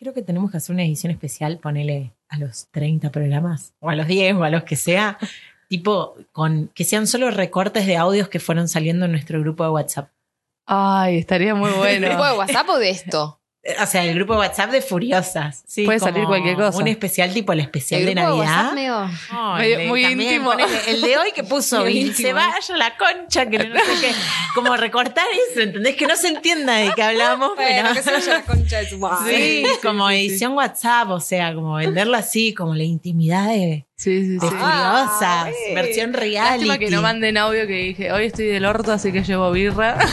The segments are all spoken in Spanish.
creo que tenemos que hacer una edición especial, ponele a los 30 programas, o a los 10, o a los que sea, tipo, con que sean solo recortes de audios que fueron saliendo en nuestro grupo de WhatsApp. Ay, estaría muy bueno. ¿Grupo de WhatsApp o de esto? O sea, el grupo de WhatsApp de Furiosas. Sí, Puede como salir cualquier cosa. Un especial tipo el especial El de grupo de Navidad. WhatsApp medio... Ay, Medio- le- muy también íntimo. el de hoy que puso y se vaya la concha, que no sé qué. Como recortar eso, ¿entendés? Que no se entienda de qué hablamos, Bueno, pero. que se vaya la concha de su madre. Sí, como edición WhatsApp, o sea, como venderlo así, como la intimidad de, Sí, sí, sí. Ah, Furiosas, eh. versión reality. Lástima que no manden audio que dije, hoy estoy del orto, así que llevo birra.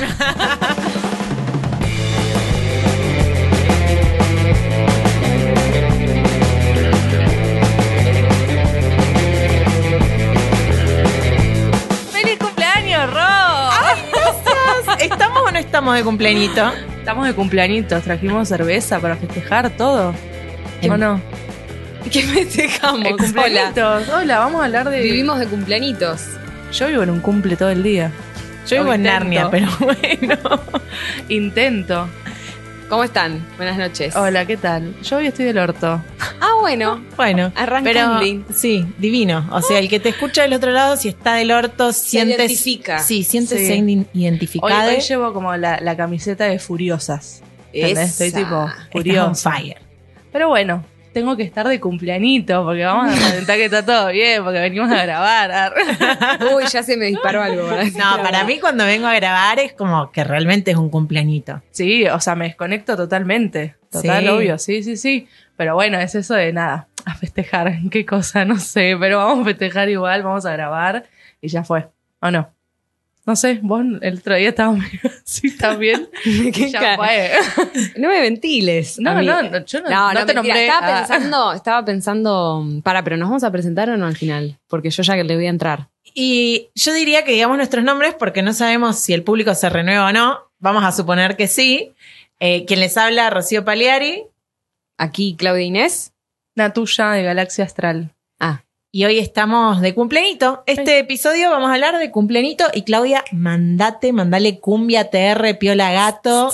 ¿Estamos o no estamos de cumpleañito? Estamos de cumpleañitos, trajimos cerveza para festejar todo. Em- ¿O no? ¿Qué festejamos? Hola. cumpleañitos. Hola, vamos a hablar de. Vivimos de cumpleañitos. Yo vivo en un cumple todo el día. Yo vivo en. Narnia, pero bueno. Intento. ¿Cómo están? Buenas noches. Hola, ¿qué tal? Yo hoy estoy del orto. Ah, bueno. Bueno, Arranca pero sí, divino. O sea, el que te escucha del otro lado, si está del orto, sientes. identifica. Sí, sientes Sí. ser Hoy, identificada. hoy llevo como la, la camiseta de Furiosas. ¿entendés? Estoy Esa. tipo Estás on furiosa. fire. Pero bueno, tengo que estar de cumpleañito porque vamos a intentar que está todo bien, porque venimos a grabar. Uy, ya se me disparó algo. ¿verdad? No, para mí cuando vengo a grabar es como que realmente es un cumpleañito. Sí, o sea, me desconecto totalmente. Total, Sí. obvio, sí, sí, sí. Pero bueno, es eso de nada, a festejar. ¿Qué cosa? No sé, pero vamos a festejar igual, vamos a grabar y ya fue. ¿O no? No sé, vos el otro día estabas medio así también. ya fue. No me ventiles. No, no, no, yo no, No, no no, te nombré. Estaba ah, pensando, estaba pensando, para, pero nos vamos a presentar o no al final, porque yo ya que le voy a entrar. Y yo diría que digamos nuestros nombres porque no sabemos si el público se renueva o no. Vamos a suponer que sí. Eh, quien les habla, Rocío Paliari. Aquí Claudia Inés. Natuya de Galaxia Astral. Ah, Y hoy estamos de cumpleañito. Este episodio vamos a hablar de cumpleañito. Y Claudia, mandate, mandale cumbia, TR, piola gato.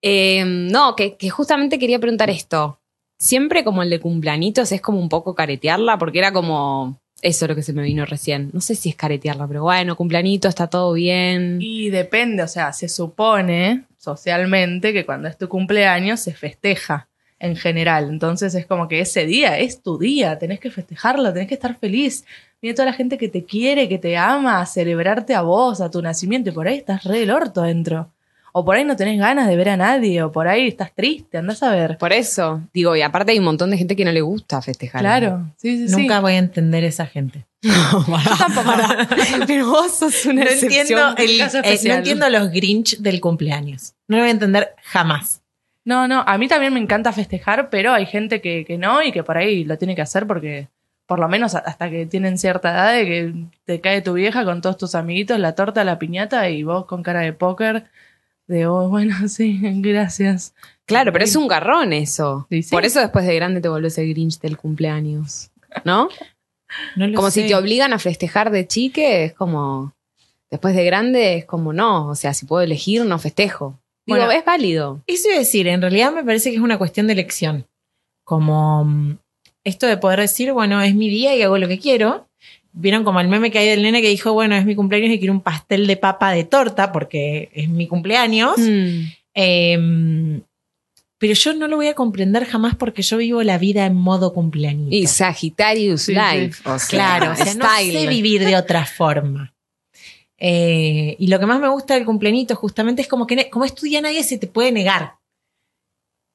eh, no, que, que justamente quería preguntar esto. Siempre como el de cumpleañitos es como un poco caretearla, porque era como eso lo que se me vino recién. No sé si es caretearla, pero bueno, cumpleañito, está todo bien. Y depende, o sea, se supone socialmente que cuando es tu cumpleaños se festeja en general. Entonces es como que ese día es tu día, tenés que festejarlo, tenés que estar feliz. Viene toda la gente que te quiere, que te ama, a celebrarte a vos, a tu nacimiento, y por ahí estás re del orto dentro. O por ahí no tenés ganas de ver a nadie, o por ahí estás triste, andás a ver. Por eso, digo, y aparte hay un montón de gente que no le gusta festejar. Claro, sí, sí, sí. Nunca voy a entender esa gente. pero vos sos una No excepción. entiendo, el- caso eh, no entiendo los Grinch del cumpleaños. No lo voy a entender jamás. No, no, a mí también me encanta festejar, pero hay gente que, que no y que por ahí lo tiene que hacer porque, por lo menos hasta que tienen cierta edad, de que te cae tu vieja con todos tus amiguitos, la torta, la piñata y vos con cara de póker, de, oh, bueno, sí, gracias. Claro, pero es un garrón eso. Sí, sí. Por eso después de grande te volvés el Grinch del cumpleaños. ¿No? No lo Como sé. si te obligan a festejar de chique, es como. Después de grande es como no. O sea, si puedo elegir, no festejo. Digo, Bueno. es válido. Eso iba a decir, en realidad me parece que es una cuestión de elección. Como mm, esto de poder decir, bueno, es mi día y hago lo que quiero. Vieron como el meme que hay del nene que dijo, bueno, es mi cumpleaños y quiero un pastel de papa de torta porque es mi cumpleaños. Mm. Eh, pero yo no lo voy a comprender jamás porque yo vivo la vida en modo cumpleaños. Y Sagittarius Sí, Life. O sea, Claro, o sea, no sé vivir de otra forma. Eh, y lo que más me gusta del cumpleañito justamente es como que como es tu día nadie se te puede negar.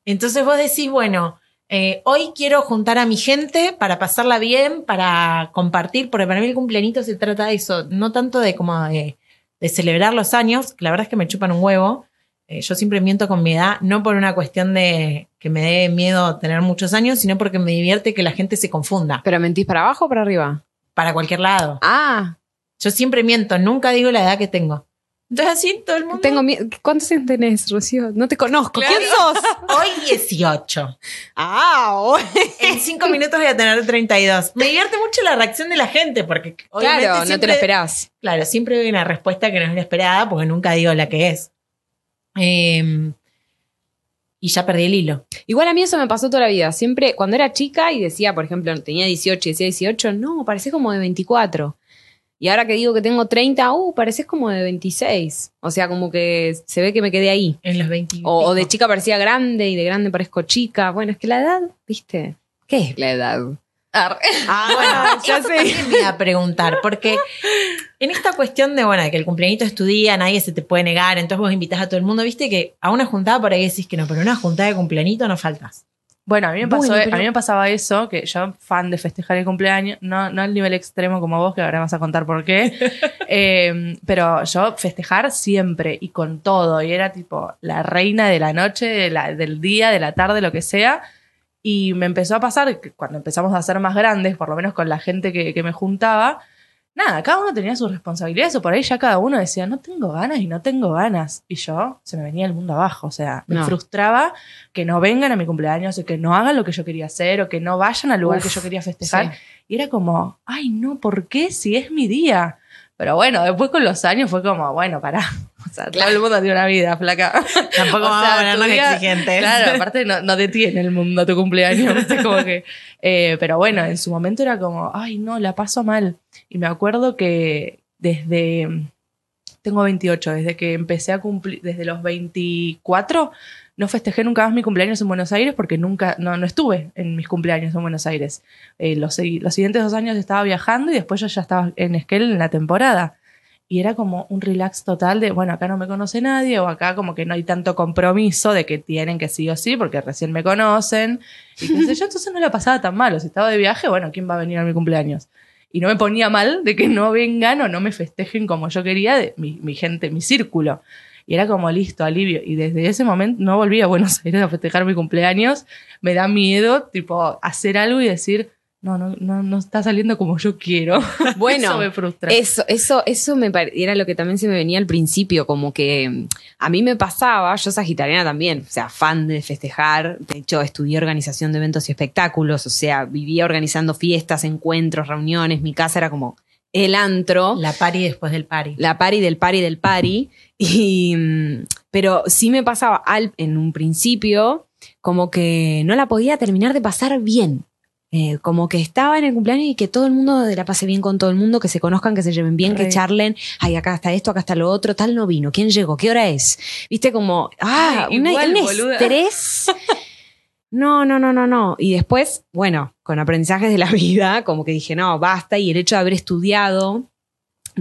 Entonces vos decís, bueno, eh, hoy quiero juntar a mi gente para pasarla bien, para compartir, porque para mí el cumpleañito se trata de eso, no tanto de como de, de celebrar los años, que la verdad es que me chupan un huevo. Eh, yo siempre miento con mi edad, no por una cuestión de que me dé miedo tener muchos años, sino porque me divierte que la gente se confunda ¿Pero mentís para abajo o para arriba? para cualquier lado. Ah, Yo siempre miento, nunca digo la edad que tengo. Entonces así todo el mundo. tengo miedo. ¿Cuántos años tenés, Rocío? No te conozco. Claro. ¿Quién sos? Hoy 18. Ah, hoy. En cinco minutos voy a tener 32. Me divierte mucho la reacción de la gente porque Claro, no te lo esperás. Claro, siempre hay una respuesta que no es la esperada porque nunca digo la que es. Eh, y ya perdí el hilo. Igual a mí eso me pasó toda la vida. Siempre, cuando era chica y decía, por ejemplo, tenía 18 y decía 18, no, parecés como de 24. Y ahora que digo que tengo 30, uh, pareces como de 26. O sea, como que se ve que me quedé ahí. En los 20. O, o de chica parecía grande y de grande parezco chica. Bueno, es que la edad, ¿viste? ¿Qué es la edad? Ah, bueno, ya sé. Me iba a preguntar, porque en esta cuestión de, bueno, de que el cumpleañito es tu día, nadie se te puede negar, entonces vos invitás a todo el mundo, viste que a una juntada por ahí decís que no, pero una juntada de cumpleañito no faltas. Bueno, a mí, me pasó, Bueno, pero- a mí me pasaba eso, que yo, fan de festejar el cumpleaños, no, no al nivel extremo como vos, que ahora vas a contar por qué, eh, pero yo festejar siempre y con todo, y era tipo la reina de la noche, de la- del día, de la tarde, lo que sea, y me empezó a pasar, que cuando empezamos a ser más grandes, por lo menos con la gente que, que me juntaba, nada, cada uno tenía sus responsabilidades, o por ahí ya cada uno decía, no tengo ganas y no tengo ganas, y yo se me venía el mundo abajo, o sea, me No. frustraba que no vengan a mi cumpleaños, o que no hagan lo que yo quería hacer, o que no vayan al lugar Uf, que yo quería festejar. sí. Y era como, ay, no, ¿por qué? Si es mi día. Pero bueno, después con los años fue como, bueno, pará. O sea, todo el mundo tiene una vida, flaca. Tampoco O vamos sea, a ponernos día- exigentes. Claro, aparte no, no detiene el mundo tu cumpleaños. ¿viste? Como que, eh, pero bueno, en su momento era como, ay, no, la paso mal. Y me acuerdo que desde, tengo 28, desde que empecé a cumplir, desde los 24, no festejé nunca más mi cumpleaños en Buenos Aires porque nunca, no, no estuve en mis cumpleaños en Buenos Aires. Eh, los, los siguientes dos años estaba viajando y después yo ya estaba en Esquel en la temporada. Y era como un relax total de, bueno, acá no me conoce nadie o acá como que no hay tanto compromiso de que tienen que sí o sí porque recién me conocen. Y yo, entonces no la pasaba tan mal. O si estaba de viaje, bueno, ¿quién va a venir a mi cumpleaños? Y no me ponía mal de que no vengan o no me festejen como yo quería de mi, mi gente, mi círculo. Y era como listo, alivio. Y desde ese momento no volví a Buenos Aires a festejar mi cumpleaños. Me da miedo, tipo, hacer algo y decir, no, no, no, no está saliendo como yo quiero. Bueno, Eso me frustra. Eso, eso, eso me era lo que también se me venía al principio, como que mm, a mí me pasaba, yo sagitariana también, o sea, fan de festejar, de hecho estudié organización de eventos y espectáculos, o sea, vivía organizando fiestas, encuentros, reuniones, mi casa era como el antro, La pari después del pari. la pari del pari del pari, y, mm, pero sí me pasaba al, en un principio como que no la podía terminar de pasar bien. Eh, como que estaba en el cumpleaños y que todo el mundo la pase bien con todo el mundo, que se conozcan, que se lleven bien, que Re. charlen. Ay, acá está esto, acá está lo otro, tal no vino, ¿quién llegó? ¿Qué hora es? Viste como, ah, Ay, una- igual, un boluda. estrés. No, no, no, no, no. Y después, bueno, con aprendizajes de la vida, como que dije, no, basta. Y el hecho de haber estudiado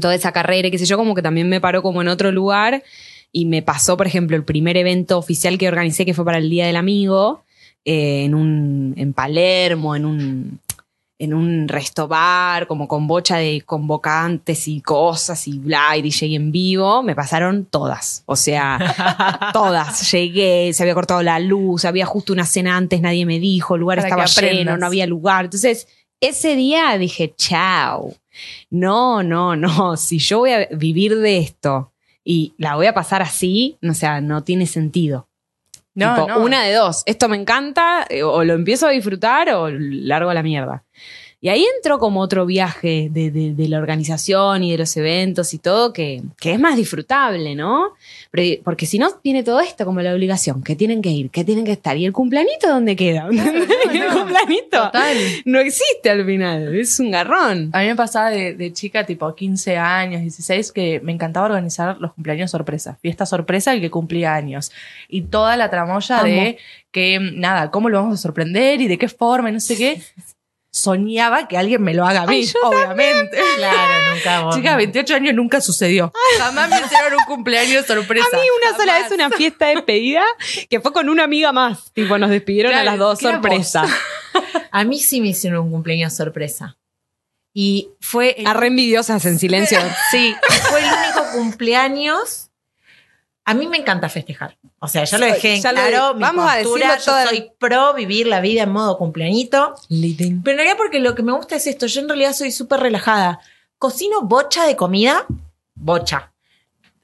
toda esa carrera y qué sé yo, como que también me paró como en otro lugar. Y me pasó, por ejemplo, el primer evento oficial que organicé, que fue para el Día del Amigo, eh, en un, en Palermo, en un, en un resto bar, como con bocha de convocantes y cosas y bla, y DJ en vivo, me pasaron todas. O sea, todas. Llegué, se había cortado la luz, había justo una cena antes, nadie me dijo, el lugar Para estaba lleno, no había lugar. Entonces, ese día dije, chao. No, no, no. Si yo voy a vivir de esto y la voy a pasar así, o sea, no tiene sentido. No, Tipo, no. Una de dos. Esto me encanta, eh, o lo empiezo a disfrutar o largo a la mierda. Y ahí entró como otro viaje de, de- de la organización y de los eventos y todo, que, que es más disfrutable, ¿no? Pero- porque si no, viene todo esto como la obligación, que tienen que ir, que tienen que estar. ¿Y el cumplanito dónde queda? el cumplanito Total. no existe al final, es un garrón. A mí me pasaba de, de chica, tipo 15 años, 16, que me encantaba organizar los cumpleaños sorpresa. Fiesta sorpresa el que cumplía años. Y toda la tramoya Amo. de que, nada, cómo lo vamos a sorprender y de qué forma y no sé qué. Soñaba que alguien me lo haga a mí, Ay, yo obviamente. Claro, nunca vos. Chica, 28 años nunca sucedió. Jamás me hicieron un cumpleaños sorpresa. A mí una sola vez una fiesta de despedida que fue con una amiga más. Tipo, nos despidieron Claro, a las dos sorpresa. A mí sí me hicieron un cumpleaños sorpresa. Y fue el, A re envidiosas en silencio. sí, fue el único cumpleaños. A mí me encanta festejar. O sea, ya lo dejé en lo claro. mi vamos a postura, decirlo toda- Yo soy pro vivir la vida en modo cumpleañito. Pero en realidad porque lo que me gusta es esto. Yo en realidad soy súper relajada. Cocino bocha de comida. Bocha.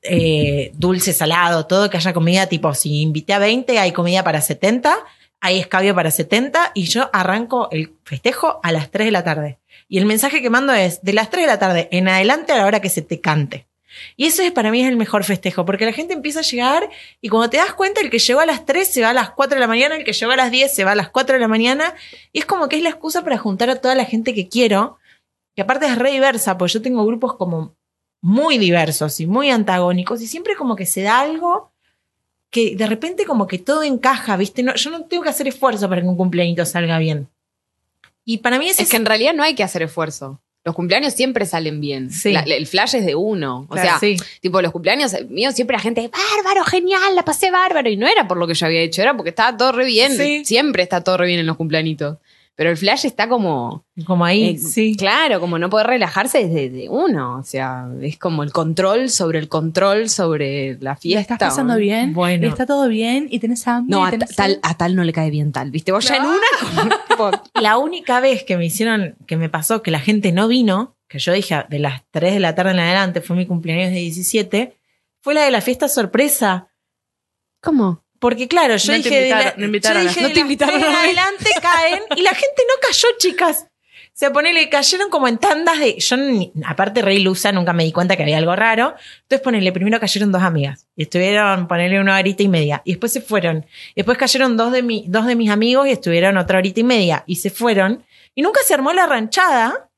Eh, dulce, salado, todo que haya comida. Tipo, si invité a 20, hay comida para 70. Hay escabio para 70. Y yo arranco el festejo a las 3 de la tarde. Y el mensaje que mando es de las 3 de la tarde en adelante a la hora que se te cante. Y eso es para mí es el mejor festejo, porque la gente empieza a llegar y cuando te das cuenta, el que llegó a las 3 se va a las 4 de la mañana, el que llegó a las 10 se va a las 4 de la mañana, y es como que es la excusa para juntar a toda la gente que quiero, que aparte es re diversa, porque yo tengo grupos como muy diversos y muy antagónicos, y siempre como que se da algo que de repente como que todo encaja, ¿viste? No, yo no tengo que hacer esfuerzo para que un cumpleaños salga bien. Y para mí ese Es que en realidad no hay que hacer esfuerzo. Los cumpleaños siempre salen bien. Sí. La- el flash es de uno. O Claro, sea, sí. tipo, los cumpleaños míos siempre la gente, bárbaro, genial, la pasé bárbaro. Y no era por lo que yo había hecho, era porque estaba todo re bien. Sí. Siempre está todo re bien en los cumpleañitos. Pero el flash está como. como ahí, eh, sí. Claro, como no poder relajarse desde de uno. O sea, es como el control sobre el control sobre la ¿La fiesta. estás pasando ¿no? bien? Bueno. ¿Y está todo bien? ¿Y tenés hambre? No, ¿Y a, tenés tal, a tal no le cae bien tal. ¿Viste? Vos ya en una. tipo, La única vez que me hicieron, que me pasó que la gente no vino, que yo dije de las 3 de la tarde en adelante, fue mi cumpleaños de 17, fue la de la fiesta sorpresa. ¿Cómo? Porque claro, yo No dije, de la- invitaron- no invitaron yo dije no de te las invitaron adelante caen y la gente no cayó, chicas. O sea, ponele, cayeron como en tandas de. Yo, ni- aparte, re ilusa, nunca me di cuenta que había algo raro. Entonces, ponele, primero cayeron dos amigas. Y estuvieron, ponele, una horita y media. Y después se fueron. Y después cayeron dos de, mi, dos de mis amigos y estuvieron otra horita y media. Y se fueron. Y nunca se armó la ranchada.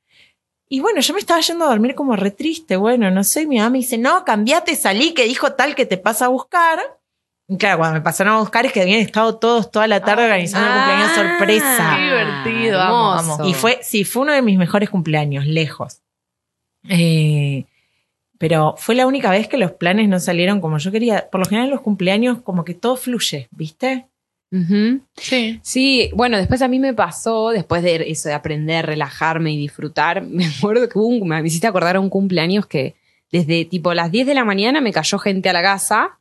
Y bueno, yo me estaba yendo a dormir como re triste. Bueno, no sé. Mi mamá me dice, no, cambiate, salí, que dijo tal que te pasa a buscar. Claro, cuando me pasaron a buscar es que habían estado todos toda la tarde organizando el cumpleaños sorpresa. Qué divertido, amo, hermoso. amo. Y fue, sí, fue uno de mis mejores cumpleaños, lejos. Eh, pero fue la única vez que los planes no salieron como yo quería. Por lo general, en los cumpleaños, como que todo fluye, ¿viste? Ujú. Sí. Sí, bueno, después a mí me pasó, después de eso de aprender, relajarme y disfrutar, me acuerdo que hubo un, me hiciste acordar a un cumpleaños que desde tipo las 10 de la mañana me cayó gente a la casa.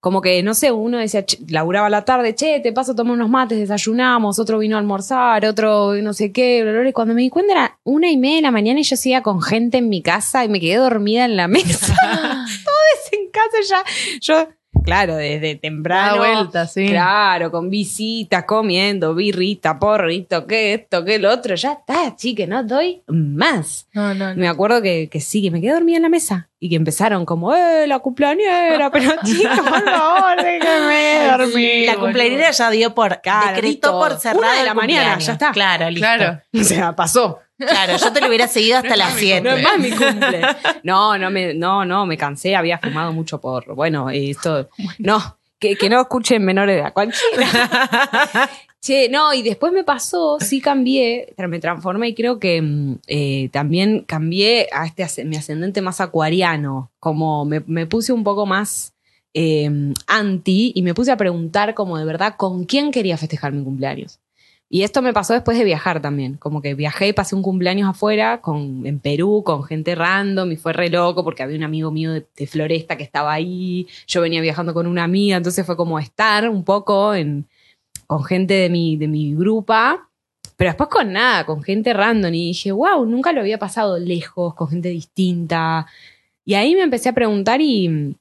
Como que, no sé, uno decía, laburaba la tarde, che, te paso a tomar unos mates, desayunamos, otro vino a almorzar, otro no sé qué, bla, bla, bla. y cuando me di cuenta era una y media de la mañana y yo seguía con gente en mi casa y me quedé dormida en la mesa. Todos en casa ya. Yo, claro, desde temprano. vuelta, sí. Claro, con visitas, comiendo, birrita, porrito, que esto, que lo otro. Ya está, chique, no doy más. No, no, no. Me acuerdo que, que sí, que me quedé dormida en la mesa. Y que empezaron como, ¡eh, la cumpleañera! Pero chicos, por favor, déjenme dormir. la cumpleañera ya dio por, Claro, decretó por cerrado Una de la mañana, ya está. Claro, listo. Claro. O sea, pasó. Claro, yo te lo hubiera seguido hasta las mi 7. No es más mi cumple. No, no me, no, no, me cansé, había fumado mucho por, bueno, esto, no, que, que no escuchen menores de edad, cualquiera. Che, no, y después me pasó, sí cambié, me transformé y creo que mm, eh, también cambié a este mi ascendente más acuariano, como me, me puse un poco más eh, anti y me puse a preguntar como de verdad con quién quería festejar mi cumpleaños. Y esto me pasó después de viajar también. Como que viajé y pasé un cumpleaños afuera con, en Perú con gente random y fue re loco porque había un amigo mío de, Floresta que estaba ahí. Yo venía viajando con una amiga, entonces fue como estar un poco en, con gente de mi, de mi grupa. Pero después con nada, con gente random. Y dije, wow, nunca lo había pasado lejos, con gente distinta. Y ahí me empecé a preguntar y,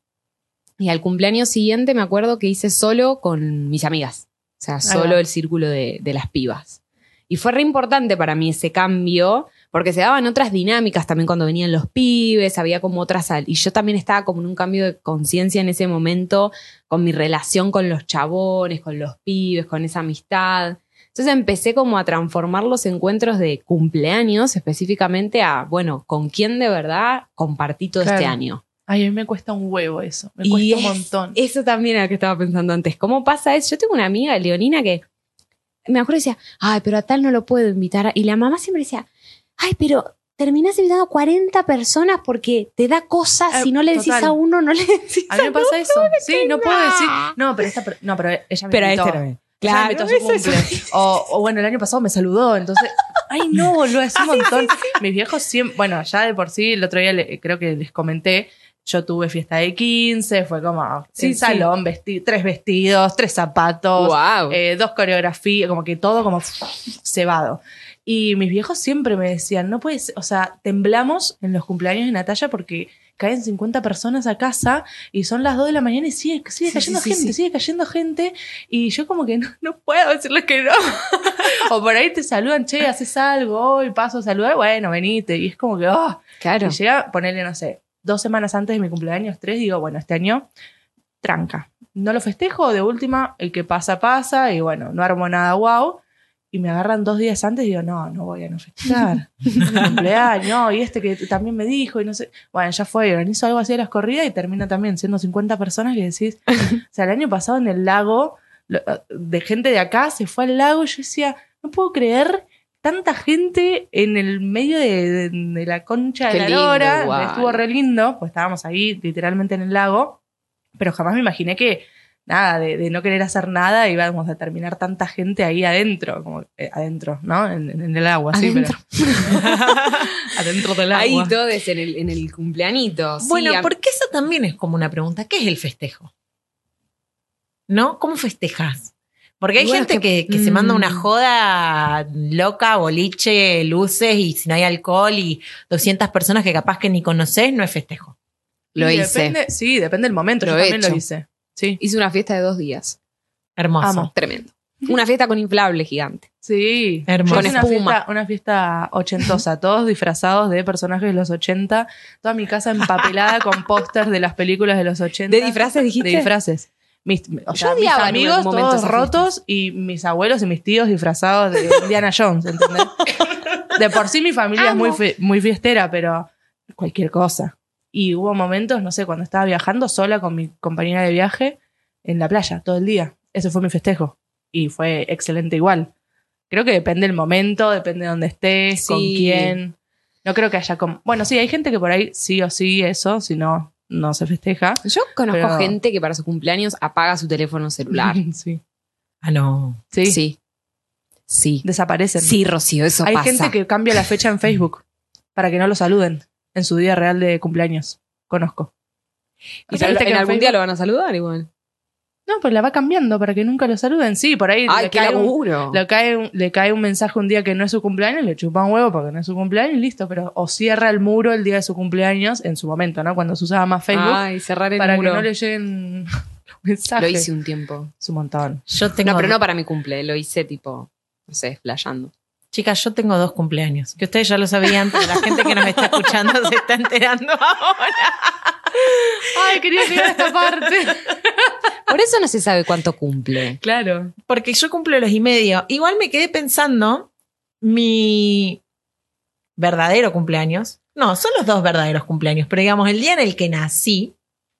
y al cumpleaños siguiente me acuerdo que hice solo con mis amigas. O sea, solo el círculo de, de las pibas. Y fue re importante para mí ese cambio, porque se daban otras dinámicas también cuando venían los pibes, había como otras... Y yo también estaba como en un cambio de conciencia en ese momento con mi relación con los chabones, con los pibes, con esa amistad. Entonces empecé como a transformar los encuentros de cumpleaños específicamente a, bueno, con quién de verdad compartí todo este año. Ay, a mí me cuesta un huevo eso. Me Y cuesta un es- montón. Eso también era lo que estaba pensando antes. ¿Cómo pasa eso? Yo tengo una amiga, Leonina, que me acuerdo y decía, ay, pero a tal no lo puedo invitar. Y la mamá siempre decía, ay, pero terminás invitando a 40 personas porque te da cosas Eh, si no le decís a uno, no le decís A mí me pasa eso. Sí, no puedo decir. No, pero esta. No, pero ella me Pero a invitó. este no me- Ella me invitó a su eso es- cumple. O, o bueno, el año pasado me saludó, entonces. Ay, no, boludo, es un montón. Mis viejos siempre. Bueno, ya de por sí, el otro día le- creo que les comenté. Yo tuve fiesta de 15, fue como Sí, sí, sí. salón, vesti- tres vestidos, tres zapatos, eh, dos coreografías, como que todo como cebado. Y mis viejos siempre me decían, no puedes, o sea, temblamos en los cumpleaños de Natalia porque caen 50 personas a casa y son las 2 de la mañana y sigue, sigue cayendo sí, gente, sí. sigue cayendo gente. Y yo como que no, no puedo decirles que no. o por ahí te saludan, che, haces algo, hoy paso a saludar, bueno, venite. Y es como que, oh, Claro. y llega, ponerle, no sé, dos semanas antes de mi cumpleaños, tres, digo, bueno, este año, tranca. No lo festejo, de última, el que pasa, pasa, y bueno, no armo nada guau. Y me agarran dos días antes y digo, no, no voy a no festejar. Es mi cumpleaños, y este que también me dijo, y no sé. Bueno, ya fue, organizo algo así de las corridas y termina también siendo 50 personas que decís. O sea, el año pasado en el lago, de gente de acá se fue al lago y yo decía, no puedo creer tanta gente en el medio de, de- de la concha de la lindo, lora. igual. Estuvo re lindo, pues estábamos ahí literalmente en el lago, pero jamás me imaginé que, nada, de, de no querer hacer nada íbamos a terminar tanta gente ahí adentro, como eh, adentro, ¿no? En, en el agua, sí, pero. adentro del agua. Ahí todos en el, en el sí, Bueno, a- porque eso también es como una pregunta. ¿Qué es el festejo? ¿No? ¿Cómo festejas? Porque hay bueno, gente es que, que- que se manda mm. una joda loca, boliche, luces y si no hay alcohol y 200 personas que capaz que ni conoces, no es festejo. lo Y hice. depende- sí, depende del momento. Lo Yo he también lo hice. Sí. Hice una fiesta de dos días. Hermoso. Amo. Tremendo. Una fiesta con inflable gigante. Sí. Hermoso. Una fiesta, una fiesta ochentosa, todos disfrazados de personajes de los 80, toda mi casa empapelada con pósters de las películas de los 80. ¿De disfraces dijiste? De disfraces. Mis, o sea, mis amigos todos rotos y mis abuelos y mis tíos disfrazados de Indiana Jones, ¿entendés? De por sí mi familia es muy, Amo. muy fiestera, pero cualquier cosa. Y hubo momentos, no sé, cuando estaba viajando sola con mi compañera de viaje en la playa todo el día. Ese fue mi festejo. Y fue excelente igual. Creo que depende del momento, depende de dónde estés, con quién. No creo que haya como... Bueno, sí, hay gente que por ahí sí o sí eso, si no, no se festeja. Yo conozco Pero- gente que para su cumpleaños apaga su teléfono celular. sí. Ah, no. Sí. Sí. Sí. Desaparecen. Sí, Rocío, eso Hay pasa. gente que cambia la fecha en Facebook para que no lo saluden en su día real de cumpleaños. Conozco. Y O sea, en viste que en algún Facebook- día lo van a saludar igual. No, pues la va cambiando para que nunca lo saluden. Sí, por ahí Ay, le, qué cae un, le, cae un, le cae un mensaje un día que no es su cumpleaños, le chupa un huevo porque no es su cumpleaños y listo. Pero o cierra el muro el día de su cumpleaños, en su momento, ¿no? Cuando se usaba más Facebook, Ay, cerrar el para muro. que no le lleguen los mensajes. Lo hice un tiempo. Es un montón. Yo tengo. No, pero no para mi cumple. Lo hice tipo, no sé, flayando. Chicas, yo tengo dos cumpleaños. Que ustedes ya lo sabían, pero la gente que nos está escuchando se está enterando ahora. Ay, quería llegar a esta parte. Por eso no se sabe cuánto cumple. claro. Porque yo cumplo los y medio. Igual me quedé pensando, mi verdadero cumpleaños. No, son los dos verdaderos cumpleaños, pero digamos, el día en el que nací,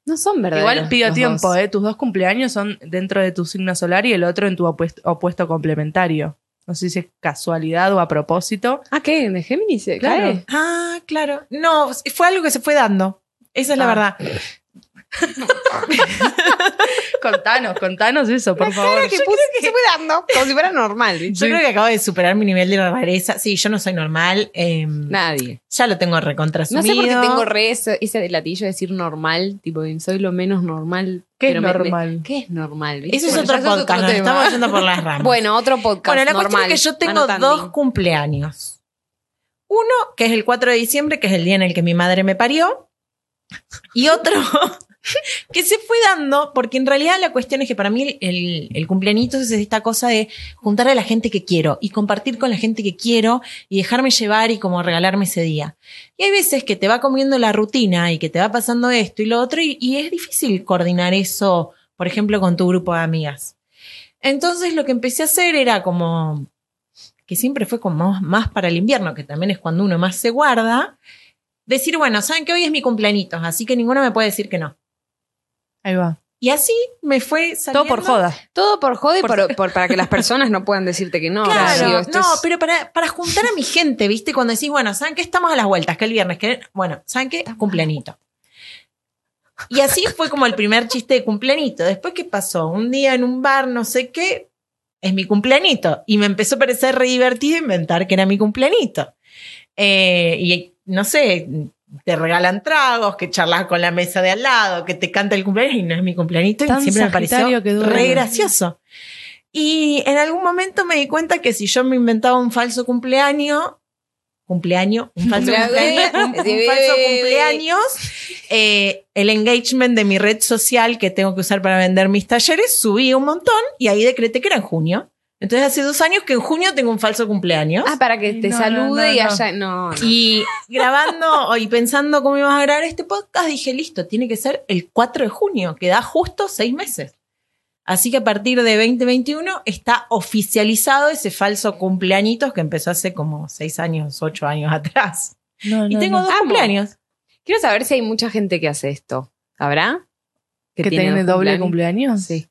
No son verdaderos. Igual pido tiempo, dos. ¿eh? Tus dos cumpleaños son dentro de tu signo solar y el otro en tu opuesto, opuesto complementario. No sé si es casualidad o a propósito. Ah, ¿qué? ¿De Géminis? Claro. cae? Ah, claro. No, fue algo que se fue dando. Esa es la Ah. verdad. Contanos, contanos eso, por favor. que puse que se fue dando. Como si fuera normal. ¿viste? Yo creo que acabo de superar mi nivel de rareza. Sí, yo no soy normal. eh, Nadie. ya lo tengo No recontrasumido. sé por qué tengo re ese, ese delatillo de decir normal. Tipo, soy lo menos normal. ¿Qué es pero me- me- normal? ¿Qué es normal? viste? Ese es Bueno, otro podcast, nos estamos yendo por las ramas. Bueno, otro podcast. Bueno, la cuestión normal. es que yo tengo Anotando. dos cumpleaños. Uno, que es el 4 de diciembre, que es el día en el que mi madre me parió. Y otro, que se fue dando, porque en realidad la cuestión es que para mí el, el es esta cosa de juntar a la gente que quiero y compartir con la gente que quiero y dejarme llevar y como regalarme ese día. Y hay veces que te va comiendo la rutina y que te va pasando esto y lo otro y, es difícil coordinar eso, por ejemplo, con tu grupo de amigas. Entonces lo que empecé a hacer era como que siempre fue como más para el invierno, que también es cuando uno más se guarda, decir, bueno, saben que hoy es mi cumpleañito, así que ninguno me puede decir que no. Ahí va. Y así me fue Todo por joda. Todo por por- por- para que las personas no puedan decirte que no. Claro, no, es- pero para, para juntar a mi gente, ¿viste? Cuando decís, bueno, ¿saben qué? Estamos a las vueltas, que el viernes, que bueno, ¿saben qué? Cumpleañito. Y así fue como el primer chiste de cumpleañito. Después, ¿qué pasó? Un día en un bar, no sé qué, es mi cumpleañito. Y me empezó a parecer re divertido inventar que era mi cumpleañito. Eh, y no sé, te regalan tragos, que charlas con la mesa de al lado, que te canta el cumpleaños y no es mi cumpleañito. Y siempre me pareció que re gracioso. Y en algún momento me di cuenta que si yo me inventaba un falso cumpleaños, cumpleaños, un falso Cumpleaños. cumpleaños, un, un falso cumpleaños, eh, el engagement de mi red social que tengo que usar para vender mis talleres, subí un montón y ahí decreté que era en junio. Entonces hace dos años que en junio tengo un falso cumpleaños. Ah, para que te no, salude no, y no. haya. No, no. Y grabando y pensando cómo íbamos a grabar este podcast, dije, listo, tiene que ser el 4 de junio, que da justo seis meses. Así que a partir de 2021 está oficializado ese falso cumpleañitos que empezó hace como seis años, ocho años atrás. No, Y tengo no. dos Amo. cumpleaños. Quiero saber si hay mucha gente que hace esto. ¿Habrá? ¿Que tiene dos doble cumpleaños? Sí.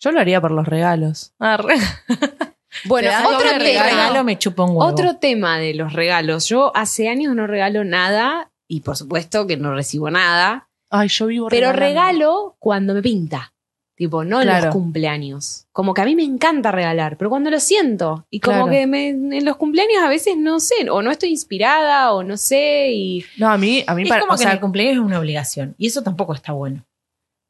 Yo lo haría por los regalos. Ah, re- Bueno, Te otro doble tema. regalo me chupa un huevo. Otro tema de los regalos. Yo hace años no regalo nada y por supuesto que no recibo nada, Ay, yo vivo pero regalando. regalo cuando me pinta. Tipo, no en Claro. los cumpleaños. Como que a mí me encanta regalar, pero cuando lo siento. Y como Claro. que me- en los cumpleaños a veces no sé, o no estoy inspirada, o no sé, y No, a mí, a mí es para- como o que sea, el cumpleaños es una obligación. Y eso tampoco está bueno.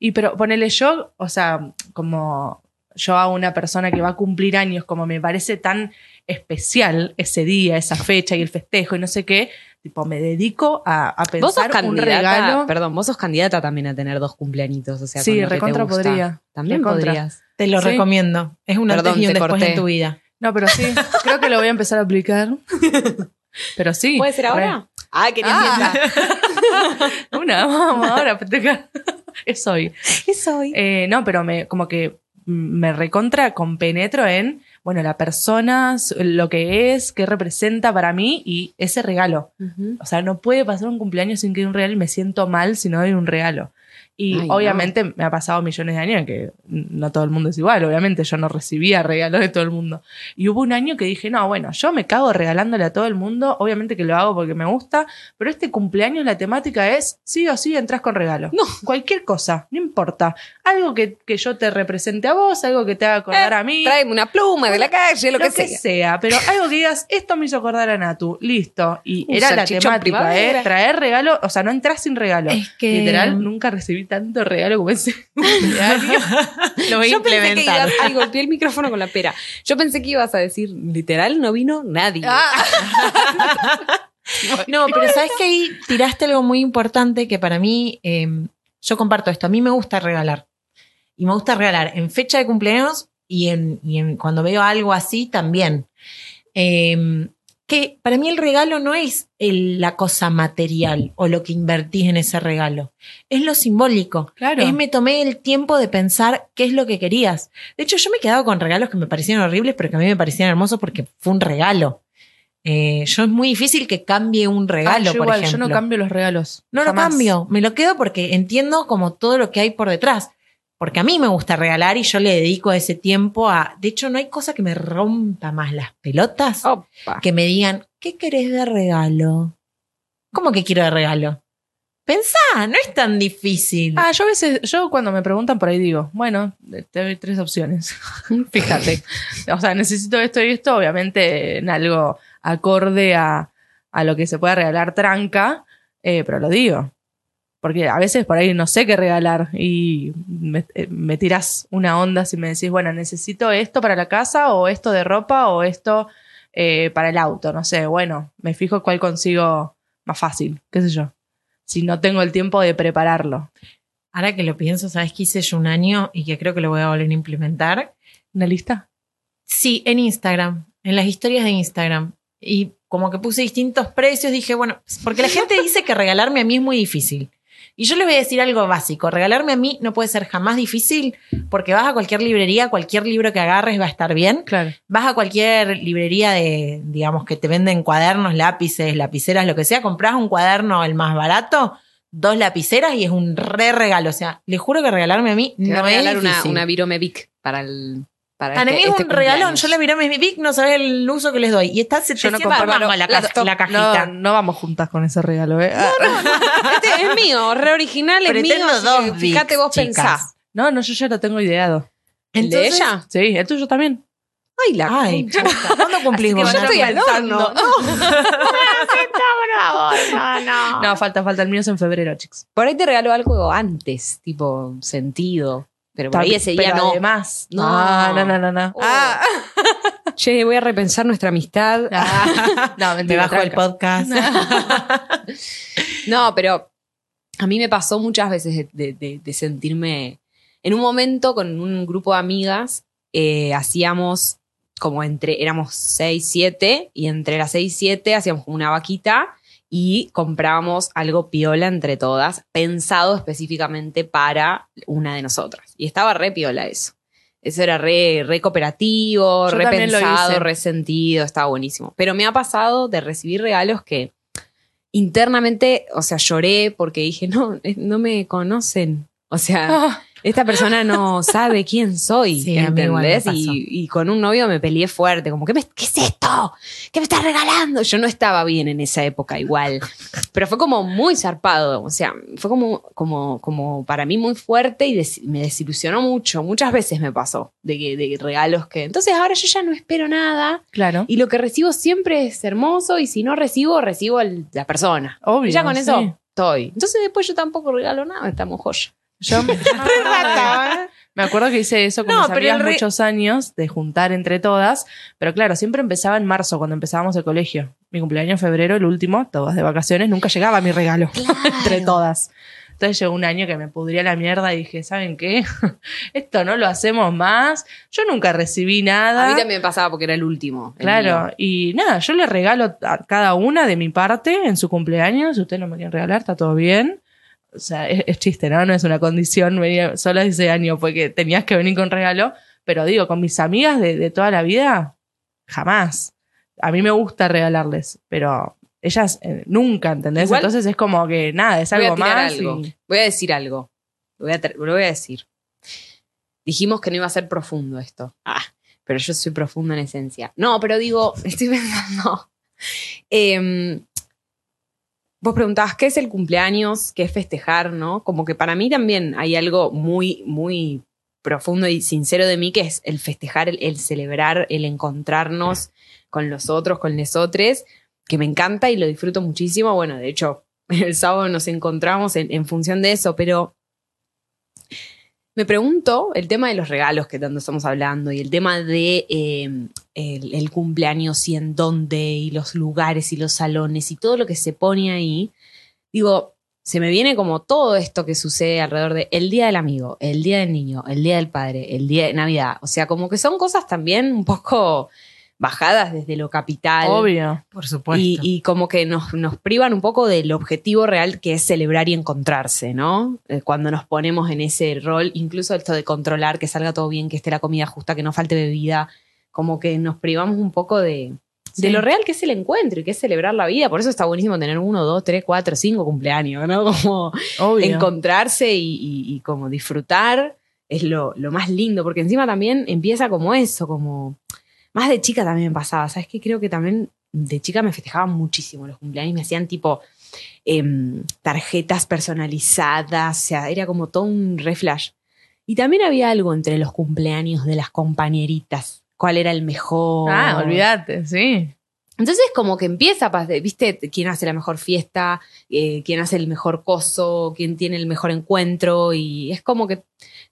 Y pero ponele yo, o sea, como yo a una persona que va a cumplir años, como me parece tan especial ese día, esa fecha y el festejo y no sé qué, tipo, me dedico a, a vos sos pensar un candidata, regalo. perdón, vos sos candidata también a tener dos cumpleañitos, o sea, Sí, recontra podría. También Recontra. podrías. Te lo Sí. recomiendo. Es un Perdón, antes y un te después corté. en tu vida. No, pero sí, creo que lo voy a empezar a aplicar. Pero sí. ¿Puede ser ahora? Ah, quería Ah. Una, vamos, ahora a festejar. Es hoy. ¿Qué soy? Eh, no, pero me, como que me recontra compenetro en, bueno, la persona, lo que es, qué representa para mí y ese regalo. O sea, no puede pasar un cumpleaños sin que haya un regalo y me siento mal si no doy un regalo. Y Ay, no. obviamente me ha pasado millones de años en que no todo el mundo es igual, obviamente yo no recibía regalos de todo el mundo. Y hubo un año que dije, no, bueno, yo me cago regalándole a todo el mundo, obviamente que lo hago porque me gusta, pero este cumpleaños la temática es, sí o sí entras con regalo. No. Cualquier cosa, no importa. Algo que, que yo te represente a vos, algo que te haga acordar Eh, a mí. Tráeme una pluma de la calle, lo, que, sea. pero algo que digas, esto me hizo acordar a Natu, listo. Y era la temática. ¿eh? Traer regalo, o sea, no entras sin regalo. Es que- Literal, nunca recibí tanto regalo como ese. Lo voy a Yo pensé que implementar. ibas, ay, golpeé el micrófono con la pera. Yo pensé que ibas a decir, literal, no vino nadie. Ah. No, pero sabes que ahí tiraste algo muy importante que para mí, eh, yo comparto esto, a mí me gusta regalar. Y me gusta regalar en fecha de cumpleaños y, en, y en- cuando veo algo así también. Eh, que para mí el regalo no es el- la cosa material o lo que invertís en ese regalo, es lo simbólico. Claro. Es me tomé el tiempo de pensar qué es lo que querías. De hecho, yo me he quedado con regalos que me parecían horribles, pero que a mí me parecían hermosos porque fue un regalo. Eh, yo es muy difícil que cambie un Ah, regalo, yo por igual, ejemplo. yo no cambio los regalos. No lo cambio, me lo quedo porque entiendo como todo lo que hay por detrás. Porque a mí me gusta regalar y yo le dedico ese tiempo a... De hecho, no hay cosa que me rompa más las pelotas Opa. que me digan, ¿qué querés de regalo? ¿Cómo que quiero de regalo? Pensá, no es tan difícil. Ah, yo a veces, yo cuando me preguntan por ahí digo, bueno, te doy tres opciones. Fíjate. O sea, necesito esto y esto, obviamente en algo acorde a, a lo que se pueda regalar tranca, eh, pero lo digo. Porque a veces por ahí no sé qué regalar y me, eh, me tiras una onda si me decís, bueno, necesito esto para la casa o esto de ropa o esto eh, para el auto, no sé, bueno, me fijo cuál consigo más fácil, qué sé yo. Si no tengo el tiempo de prepararlo. Ahora que lo pienso, ¿sabes qué hice yo un año y que creo que lo voy a volver a implementar? ¿Una lista? Sí, en Instagram, en las historias de Instagram. Y como que puse distintos precios, dije, bueno, porque la gente dice que regalarme a mí es muy difícil. Y yo les voy a decir algo básico, regalarme a mí no puede ser jamás difícil porque vas a cualquier librería, cualquier libro que agarres va a estar bien. Claro. Vas a cualquier librería de, digamos, que te venden cuadernos, lápices, lapiceras, lo que sea, compras un cuaderno el más barato, dos lapiceras y es un re regalo. O sea, les juro que regalarme a mí Te voy a no es regalar una, difícil. una Virome Vic para el. Para Para este- mí es este un regalón. cumpleaños. Yo la miré mi Vic, no sabés el uso que les doy. Y está Yo 700 no compro- mangos la, Stop. la cajita. No, no vamos juntas con ese regalo, ¿eh? es mío, re original, es mío. Pretendo dos que Fíjate vos chicas. pensás. No, no, yo ya lo tengo ideado. ¿El de Entonces- ella? Sí, el tuyo también. Ay, la Ay. ¿Cuándo cumplís vos? Yo estoy al pensando. horno. No. no, No, falta, falta. El mío es en febrero, chicos. Por ahí te regalo algo antes, tipo sentido. Pero por ahí ese día Pero no. Además. No. Ah, no, no, no, no. Oh. Ah. Che, voy a repensar nuestra amistad. No, Me mentira. bajo el podcast. No, pero a mí me pasó muchas veces de, de- de- de sentirme. En un momento con un grupo de amigas, eh, hacíamos como entre, éramos 6, 7, y entre las 6 y 7 hacíamos como una vaquita y comprábamos algo piola entre todas, pensado específicamente para una de nosotras. Y estaba re piola eso. Eso era re, re cooperativo, Yo re pensado, re sentido, estaba buenísimo. Pero me ha pasado de recibir regalos que internamente, o sea, lloré porque dije, no, eh, no me conocen. O sea, Ah, esta persona no sabe quién soy, Sí, a. Y, y con un novio me peleé fuerte, como, ¿qué, me- ¿qué es esto? ¿Qué me estás regalando? Yo no estaba bien en esa época igual, pero fue como muy zarpado, o sea, fue como, como, como para mí muy fuerte y des- me desilusionó mucho, muchas veces me pasó, de, que- de regalos que... Entonces ahora yo ya no espero nada claro. y lo que recibo siempre es hermoso y si no recibo, recibo el- la persona. Obvio. Y ya con sí. eso estoy. Entonces después yo tampoco regalo nada, estamos joya. Yo me, me acuerdo que hice eso con No, mis pero amigas el re- muchos años, de juntar entre todas. Pero claro, siempre empezaba en marzo, cuando empezábamos el colegio. Mi cumpleaños en febrero, el último, todas de vacaciones, nunca llegaba mi regalo. entre todas. Entonces llegó un año que me pudría la mierda y dije, ¿saben qué? Esto no lo hacemos más. Yo nunca recibí nada. A mí también me pasaba porque era el último. el Claro, mío. y nada, yo le regalo a cada una de mi parte en su cumpleaños. Si ustedes no me quieren regalar, está todo bien. O sea, es, es chiste, ¿no? No es una condición. Venía solo ese año porque tenías que venir con regalo. Pero digo, con mis amigas de, de toda la vida, jamás. A mí me gusta regalarles, pero ellas eh, nunca, ¿entendés? Igual- Entonces es como que nada, es Voy a algo tirar más. algo. y- Voy a decir algo. Lo voy a, lo voy a decir. Dijimos que no iba a ser profundo esto. Ah, pero yo soy profundo en esencia. No, pero digo, estoy pensando. Em, vos preguntabas qué es el cumpleaños, qué es festejar, ¿no? Como que para mí también hay algo muy, muy profundo y sincero de mí que es el festejar, el, el celebrar, el encontrarnos con los otros, con lesotres, que me encanta y lo disfruto muchísimo. Bueno, de hecho, el sábado nos encontramos en, en función de eso, pero me pregunto el tema de los regalos que tanto estamos hablando y el tema de eh, el, el cumpleaños y en dónde y los lugares y los salones y todo lo que se pone ahí. Digo, se me viene como todo esto que sucede alrededor de el día del amigo, el día del niño, el día del padre, el día de Navidad. O sea, como que son cosas también un poco bajadas desde lo capital. Obvio. Por supuesto. Y, y como que nos, nos privan un poco del objetivo real que es celebrar y encontrarse, ¿no? Eh, cuando nos ponemos en ese rol, incluso esto de controlar que salga todo bien, que esté la comida justa, que no falte bebida, como que nos privamos un poco de, de lo real que es el encuentro y que es celebrar la vida. Por eso está buenísimo tener uno, dos, tres, cuatro, cinco cumpleaños, ¿no? Como Obvio. encontrarse y, y- y como disfrutar es lo, lo más lindo, porque encima también empieza como eso, como más de chica también me pasaba, ¿sabes qué? Creo que también de chica me festejaban muchísimo los cumpleaños, me hacían tipo em, tarjetas personalizadas, o sea, era como todo un reflash. Y también había algo entre los cumpleaños de las compañeritas, cuál era el mejor. Ah, olvídate, sí. Entonces como que empieza, viste, quién hace la mejor fiesta, eh, quién hace el mejor coso, quién tiene el mejor encuentro y es como que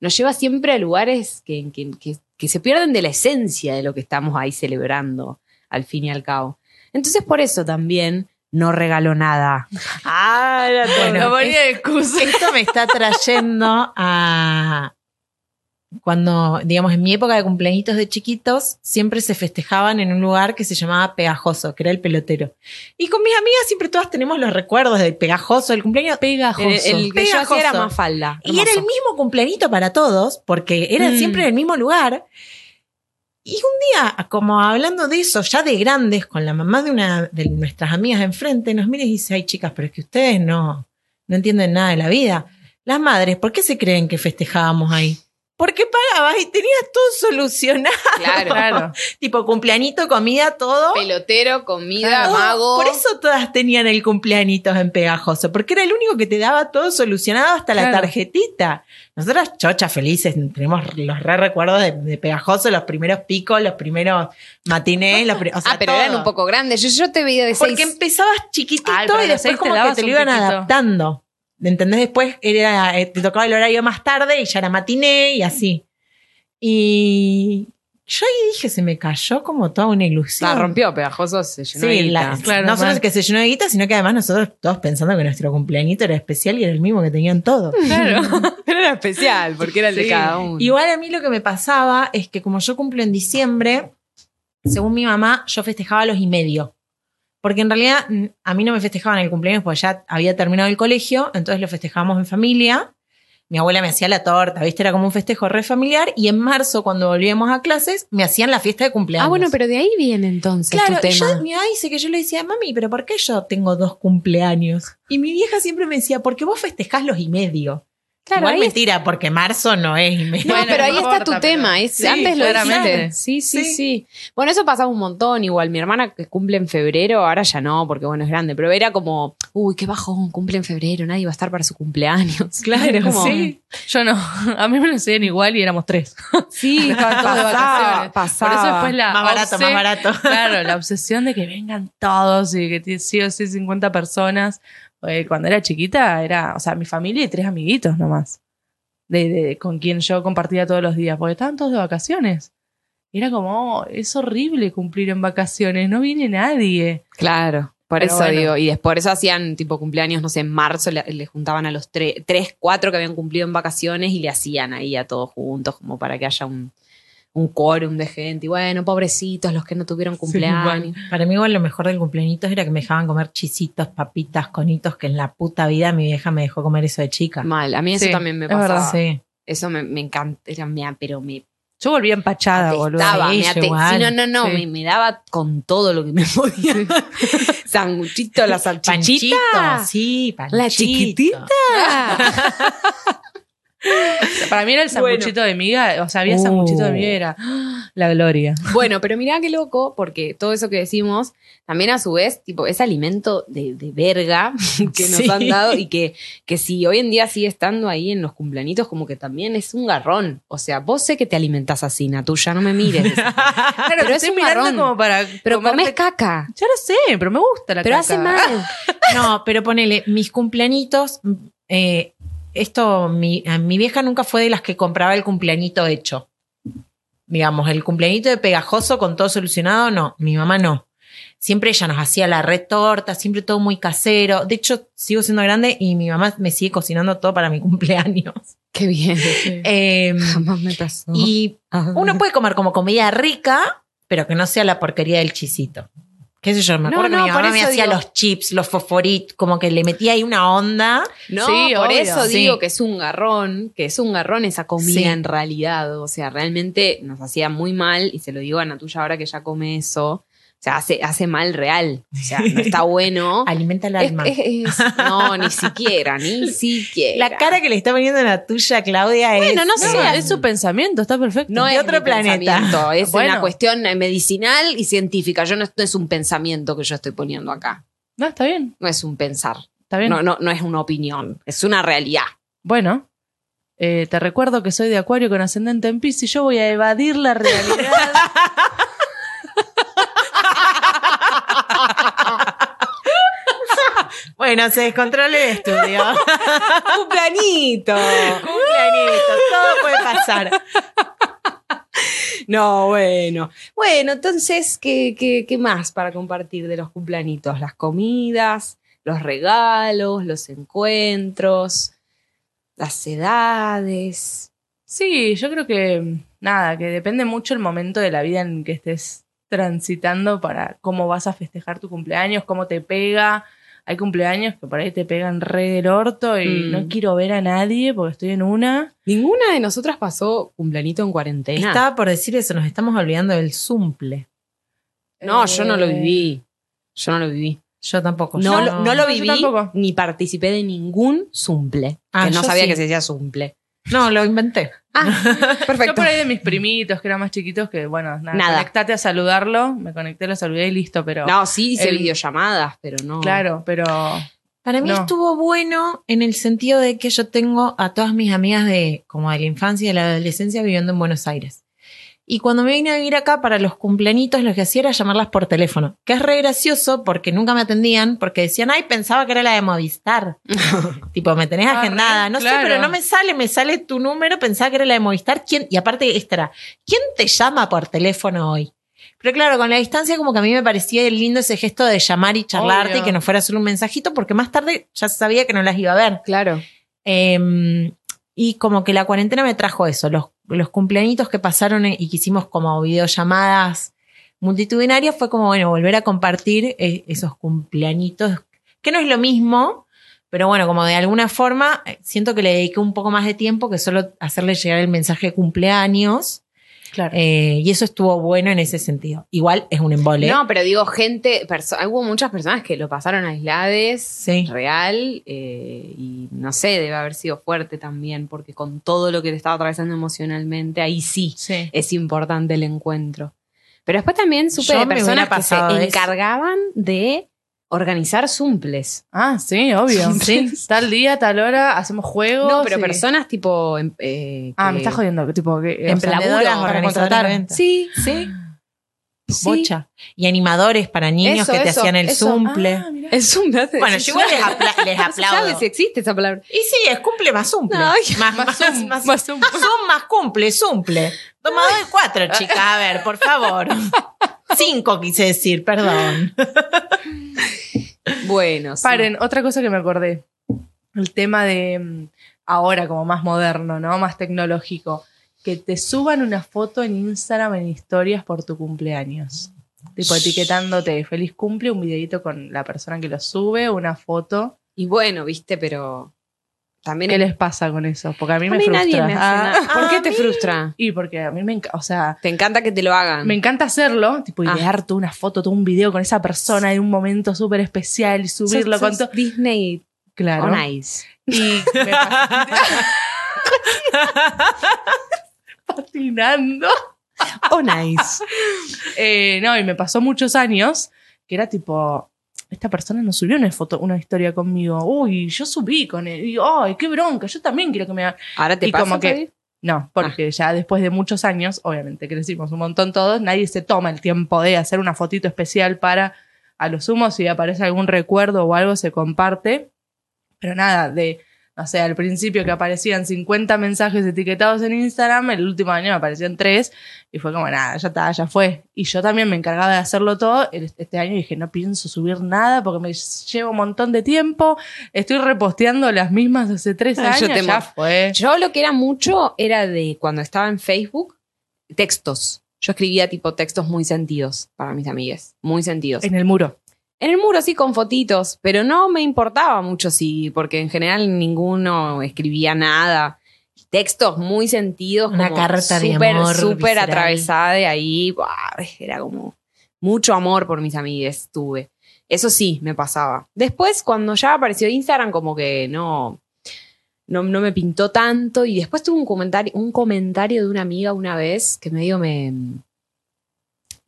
nos lleva siempre a lugares que, que- que- que se pierden de la esencia de lo que estamos ahí celebrando, al fin y al cabo. Entonces por eso también no regaló nada. Ah. Bueno, ponía de excusa. Esto me está trayendo a cuando, digamos, en mi época de cumpleañitos de chiquitos, siempre se festejaban en un lugar que se llamaba Pegajoso, que era el pelotero. Y con mis amigas siempre todas tenemos los recuerdos del Pegajoso, del cumpleaños. Pegajoso. el, el que yo hacía era Pegajoso. más falda. Y era el mismo cumpleañito para todos, porque era Mm. siempre en el mismo lugar. Y un día, como hablando de eso, ya de grandes, con la mamá de una de nuestras amigas enfrente, nos mira y dice, ay chicas, pero es que ustedes no, no entienden nada de la vida. Las madres, ¿por qué se creen que festejábamos ahí? Porque pagabas y tenías todo solucionado. Claro. Claro. tipo cumpleañito, comida, todo. Pelotero, comida, Todo. mago. Por eso todas tenían el cumpleañitos en pegajoso, porque era el único que te daba todo solucionado hasta la tarjetita. Nosotras, chochas felices, tenemos los re recuerdos de, de pegajoso, los primeros picos, los primeros matinés, los pri- o sea, ah, pero todo. eran un poco grandes. Yo, yo te veía de seis. Porque empezabas chiquitito Ay, y los después seis te como que te lo iban piquito. adaptando. ¿Entendés? Después era, eh, te tocaba el horario más tarde y ya era matiné y así. Y yo ahí dije, se me cayó como toda una ilusión. La rompió, pegajoso, se llenó de Sí, guita. la- Claro, no solo es que se llenó de guita, sino que además nosotros todos pensando que nuestro cumpleañito era especial y era el mismo que tenían todos. Claro, pero era especial, porque era el de cada uno. Igual a mí lo que me pasaba es que como yo cumplo en diciembre, según mi mamá, yo festejaba los y medio. Porque en realidad a mí no me festejaban el cumpleaños porque ya había terminado el colegio, entonces lo festejábamos en familia. Mi abuela me hacía la torta, ¿viste? Era como un festejo re familiar. Y en marzo, cuando volvíamos a clases, me hacían la fiesta de cumpleaños. Ah, bueno, pero de ahí viene entonces Claro, tu tema. mi mamá dice que yo le decía, mami, pero ¿por qué yo tengo dos cumpleaños? Y mi vieja siempre me decía, porque vos festejás los y medio. Claro, Igual mentira, porque marzo no es. No, Bueno, pero no ahí está importa, tu pero- tema. Es, Sí, antes lo dijiste. Sí, sí, Sí. sí, Bueno, eso pasaba un montón. Igual mi hermana que cumple en febrero, ahora ya no, porque bueno, es grande. Pero era como, uy, qué bajón, cumple en febrero, nadie va a estar para su cumpleaños. Claro, Como- sí. Yo no. A mí me lo hacían igual y éramos tres. Sí, Estaban todos de vacaciones. pasaba. Por eso después la Más barato, más barato. Claro, la obsesión de que vengan todos y que sí o sí 50 personas. Eh, cuando era chiquita era, o sea, mi familia y tres amiguitos nomás. De, de- con quien yo compartía todos los días, porque estaban todos de vacaciones. Y era como, oh, es horrible cumplir en vacaciones, no viene nadie. Claro. Por Pero eso bueno. digo, y después por eso hacían tipo cumpleaños, no sé, en marzo le, le juntaban a los tre- tres, cuatro que habían cumplido en vacaciones y le hacían ahí a todos juntos, como para que haya un, un quórum de gente. Y bueno, pobrecitos los que no tuvieron cumpleaños. Para mí igual lo mejor del cumpleaños era que me dejaban comer chisitos, papitas, conitos, que en la puta vida mi vieja me dejó comer eso de chica. Mal, a mí eso Sí, también me pasaba. verdad. Sí. Eso me, me encanta, era, me- pero me Yo volví empachada, boludo. me sí, no, no, no, Sí. me, me daba con todo lo que me podía. Sanguchito, la salchichita. Panchito, sí, panchito. La chiquitita. Para mí era el Bueno. sanguchito de miga, o sea, había Uh. sanguchito de miga y era ¡ah! la gloria. Bueno, pero mirá qué loco, porque todo eso que decimos, también a su vez, tipo, es alimento de, de verga que nos Sí. han dado y que, que si hoy en día sigue estando ahí en los cumpleañitos, como que también es un garrón. O sea, vos sé que te alimentás así, Natuya, no me mires. Claro, Pero es un mirando garrón. como para Pero comerte- comés caca. Ya lo sé, pero me gusta la Pero caca. hace mal. No, pero ponele, mis cumpleañitos, eh, esto, mi, mi vieja nunca fue de las que compraba el cumpleañito hecho. Digamos, el cumpleañito de pegajoso con todo solucionado, no, mi mamá no. Siempre ella nos hacía la retorta, siempre todo muy casero. De hecho, sigo siendo grande y mi mamá me sigue cocinando todo para mi cumpleaños. Qué bien. Eh, Jamás me pasó. y Ajá. uno puede comer como comida rica, pero que no sea la porquería del chisito. ¿Qué sé yo? Me No, acuerdo no, que mi por mamá me eso hacía digo- los chips, los fosforitos, como que le metía ahí una onda. No, Sí, por obvio. eso Sí. digo que es un garrón, que es un garrón esa comida Sí. en realidad. O sea, realmente nos hacía muy mal, y se lo digo a Natuya ahora que ya come eso. O sea, hace, hace mal real. O sea, no está bueno. Alimenta el alma. es- es- no, ni siquiera, ni siquiera. La cara que le está poniendo la tuya, Claudia, es. Bueno, no No, sé. es su pensamiento, está perfecto. No es otro mi planeta. es Bueno. una cuestión medicinal y científica. Yo no, no es un pensamiento que yo estoy poniendo acá. No, está bien, No es un pensar. está bien. No, no, no es una opinión. Es una realidad. Bueno, eh, te recuerdo que soy de Acuario con ascendente en Piscis y yo voy a evadir la realidad. Bueno, se descontrola el estudio. ¡Cumpleañito! Cumpleañito, todo puede pasar. No, bueno. Bueno, entonces, ¿qué, qué, qué más para compartir de los cumpleañitos? Las comidas, los regalos, los encuentros, las edades. Sí, yo creo que nada, que depende mucho el momento de la vida en que estés transitando para cómo vas a festejar tu cumpleaños, cómo te pega. Hay cumpleaños que por ahí te pegan re del orto y Mm. no quiero ver a nadie porque estoy en una. Ninguna de nosotras pasó cumpleañito en cuarentena. Estaba por decir eso, nos estamos olvidando del zumple. No, yo no lo Eh, viví. Yo no lo viví. Yo tampoco. No, yo no lo yo viví tampoco. ni participé de ningún zumple. Ah, que no sabía sí. que se decía zumple. No, lo inventé. Ah, Yo perfecto. por ahí de mis primitos que eran más chiquitos que, bueno, nada, Nada. conectate a saludarlo. Me conecté, lo saludé y listo, pero. No, sí hice El- videollamadas, pero no. Claro, pero. Para mí No. estuvo bueno en el sentido de que yo tengo a todas mis amigas de como de la infancia y de la adolescencia viviendo en Buenos Aires. Y cuando me vine a vivir acá para los cumpleañitos, lo que hacía era llamarlas por teléfono, que es re gracioso porque nunca me atendían, porque decían, ay, pensaba que era la de Movistar. tipo, me tenés Ah, agendada. No sé, pero no me sale, me sale tu número, pensaba que era la de Movistar. ¿Quién? Y aparte, esta era, ¿quién te llama por teléfono hoy? Pero claro, con la distancia como que a mí me parecía lindo ese gesto de llamar y charlarte Obvio. y que no fuera solo un mensajito, porque más tarde ya sabía que no las iba a ver. Claro. Eh, y como que la cuarentena me trajo eso, los, los cumpleañitos que pasaron y que hicimos como videollamadas multitudinaria, fue como, bueno, volver a compartir eh, esos cumpleañitos, que no es lo mismo, pero bueno, como de alguna forma, eh, siento que le dediqué un poco más de tiempo que solo hacerle llegar el mensaje de cumpleaños. Claro. eh, y eso estuvo bueno en ese sentido. Igual es un embole. No, pero digo, gente, hubo muchas personas que lo pasaron aislades, Sí. real, eh, y no sé, debe haber sido fuerte también, porque con todo lo que le estaba atravesando emocionalmente, ahí sí Sí. es importante el encuentro. Pero después también supe Yo de personas que se encargaban de organizar zumples. Ah, sí, obvio. Sí. Tal día, tal hora, hacemos juegos. No, pero personas tipo... em- eh, Ah, me estás jodiendo. Tipo, que, para contratar. de. Sí, Sí. sí. Bocha. Y animadores para niños Eso, que te eso, hacían el eso. zumple. Ah, mirá. El zumple. hace- Bueno, yo igual les, apla- les No se sabe aplaudo. si existe esa palabra. Y sí, es cumple más zumple. Ay, más, más más, zum- más, más zum- Zum más cumple, zumple. Toma dos y cuatro, chicas. A ver, por favor. Cinco quise decir, perdón. Bueno, sí. Paren, otra cosa que me acordé. El tema de mm, ahora como más moderno, ¿no? Más tecnológico. Que te suban una foto en Instagram en historias por tu cumpleaños. Tipo etiquetándote feliz cumple, un videito con la persona que lo sube, una foto. Y bueno, viste, pero también ¿Qué les pasa con eso? Porque a mí a me mí frustra. nadie me hace Ah, nada. ¿Por qué te mí- frustra? Y porque a mí me encanta, o sea, Te encanta que te lo hagan. me encanta hacerlo, tipo Ah. idear tú una foto, todo un video con esa persona en un momento súper especial y subirlo Sos- con todo. Disney Claro. on Ice. Y me patinando. On Ice. Eh, no, y me pasó muchos años que era tipo, esta persona no subió una foto, una historia conmigo. Uy, yo subí con él. Y, ay, qué bronca, yo también quiero que me hagan. Ahora te Y pasa, como que-? No, porque ya después de muchos años, obviamente crecimos un montón todos, nadie se toma el tiempo de hacer una fotito especial para, a lo sumo, si aparece algún recuerdo o algo, se comparte. Pero nada, de, no sé, al principio que aparecían 50 mensajes etiquetados en Instagram, el último año me aparecían 3 y fue como, nada, ya está, ya fue. Y yo también me encargaba de hacerlo todo. Este año dije, no pienso subir nada porque me lleva un montón de tiempo. Estoy reposteando las mismas hace 3 Ay, años. yo te ya fue. Yo lo que era mucho era de cuando estaba en Facebook, textos. Yo escribía tipo textos muy sentidos para mis amigas. Muy sentidos. En el muro. En el muro sí con fotitos, pero no me importaba mucho si, porque en general ninguno escribía nada. Textos muy sentidos, Una como carta de súper, amor súper atravesada de ahí. Buah, era como mucho amor por mis amigas tuve. Eso sí me pasaba. Después, cuando ya apareció Instagram, como que no, no, no me pintó tanto. Y después tuve un comentario, un comentario de una amiga una vez que medio me,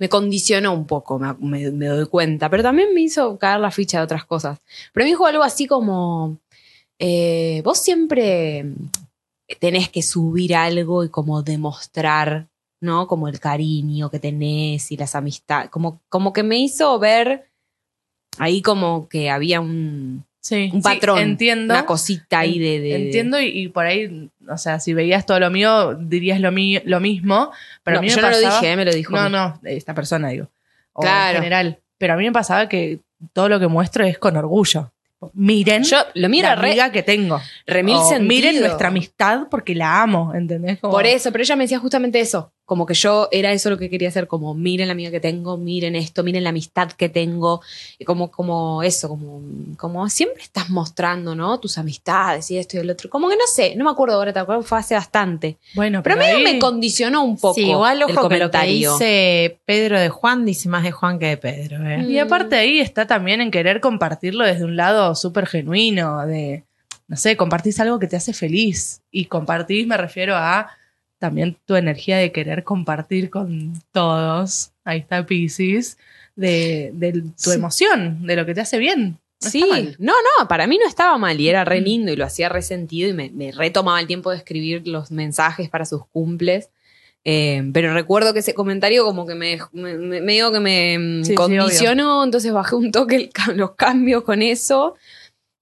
me condicionó un poco, me, me- doy cuenta, pero también me hizo caer la ficha de otras cosas. Pero me dijo algo así como, eh, vos siempre tenés que subir algo y como demostrar, ¿no? Como el cariño que tenés y las amistades, como, como que me hizo ver ahí como que había un, Sí, un sí, patrón, entiendo. una cosita ahí de... de- Entiendo y, y por ahí, o sea, si veías todo lo mío, dirías lo, lo mismo. Pero No, a mí me yo no lo pasaba- dije, eh, me lo dijo. No, no, esta persona digo. O Claro. en general. Pero a mí me pasaba que todo lo que muestro es con orgullo. Miren Yo lo la re, amiga que tengo. re mil O sentido. miren nuestra amistad porque la amo, ¿entendés? Como- Por eso, pero ella me decía justamente eso, como que yo era eso lo que quería hacer, como miren la amiga que tengo, miren esto, miren la amistad que tengo, y como, como eso, como, como siempre estás mostrando, ¿no? Tus amistades y esto y el otro. Como que no sé, no me acuerdo ahora, te acuerdas, fue hace bastante. Bueno, Pero pero, medio ahí- me condicionó un poco Sí, igual el ojo que lo que comentario. dice Pedro de Juan dice más de Juan que de Pedro. ¿eh? Y aparte ahí está también en querer compartirlo desde un lado súper genuino, de, no sé, compartís algo que te hace feliz. Y compartís me refiero a también tu energía de querer compartir con todos. Ahí está Pisces, de, de tu Sí. emoción, de lo que te hace bien. No sí, no, no, para mí no estaba mal y era re lindo y lo hacía resentido y me, me retomaba el tiempo de escribir los mensajes para sus cumples. Eh, pero recuerdo que ese comentario como que me, me, me- medio que me mm, sí, condicionó, entonces bajé un toque el los cambios con eso.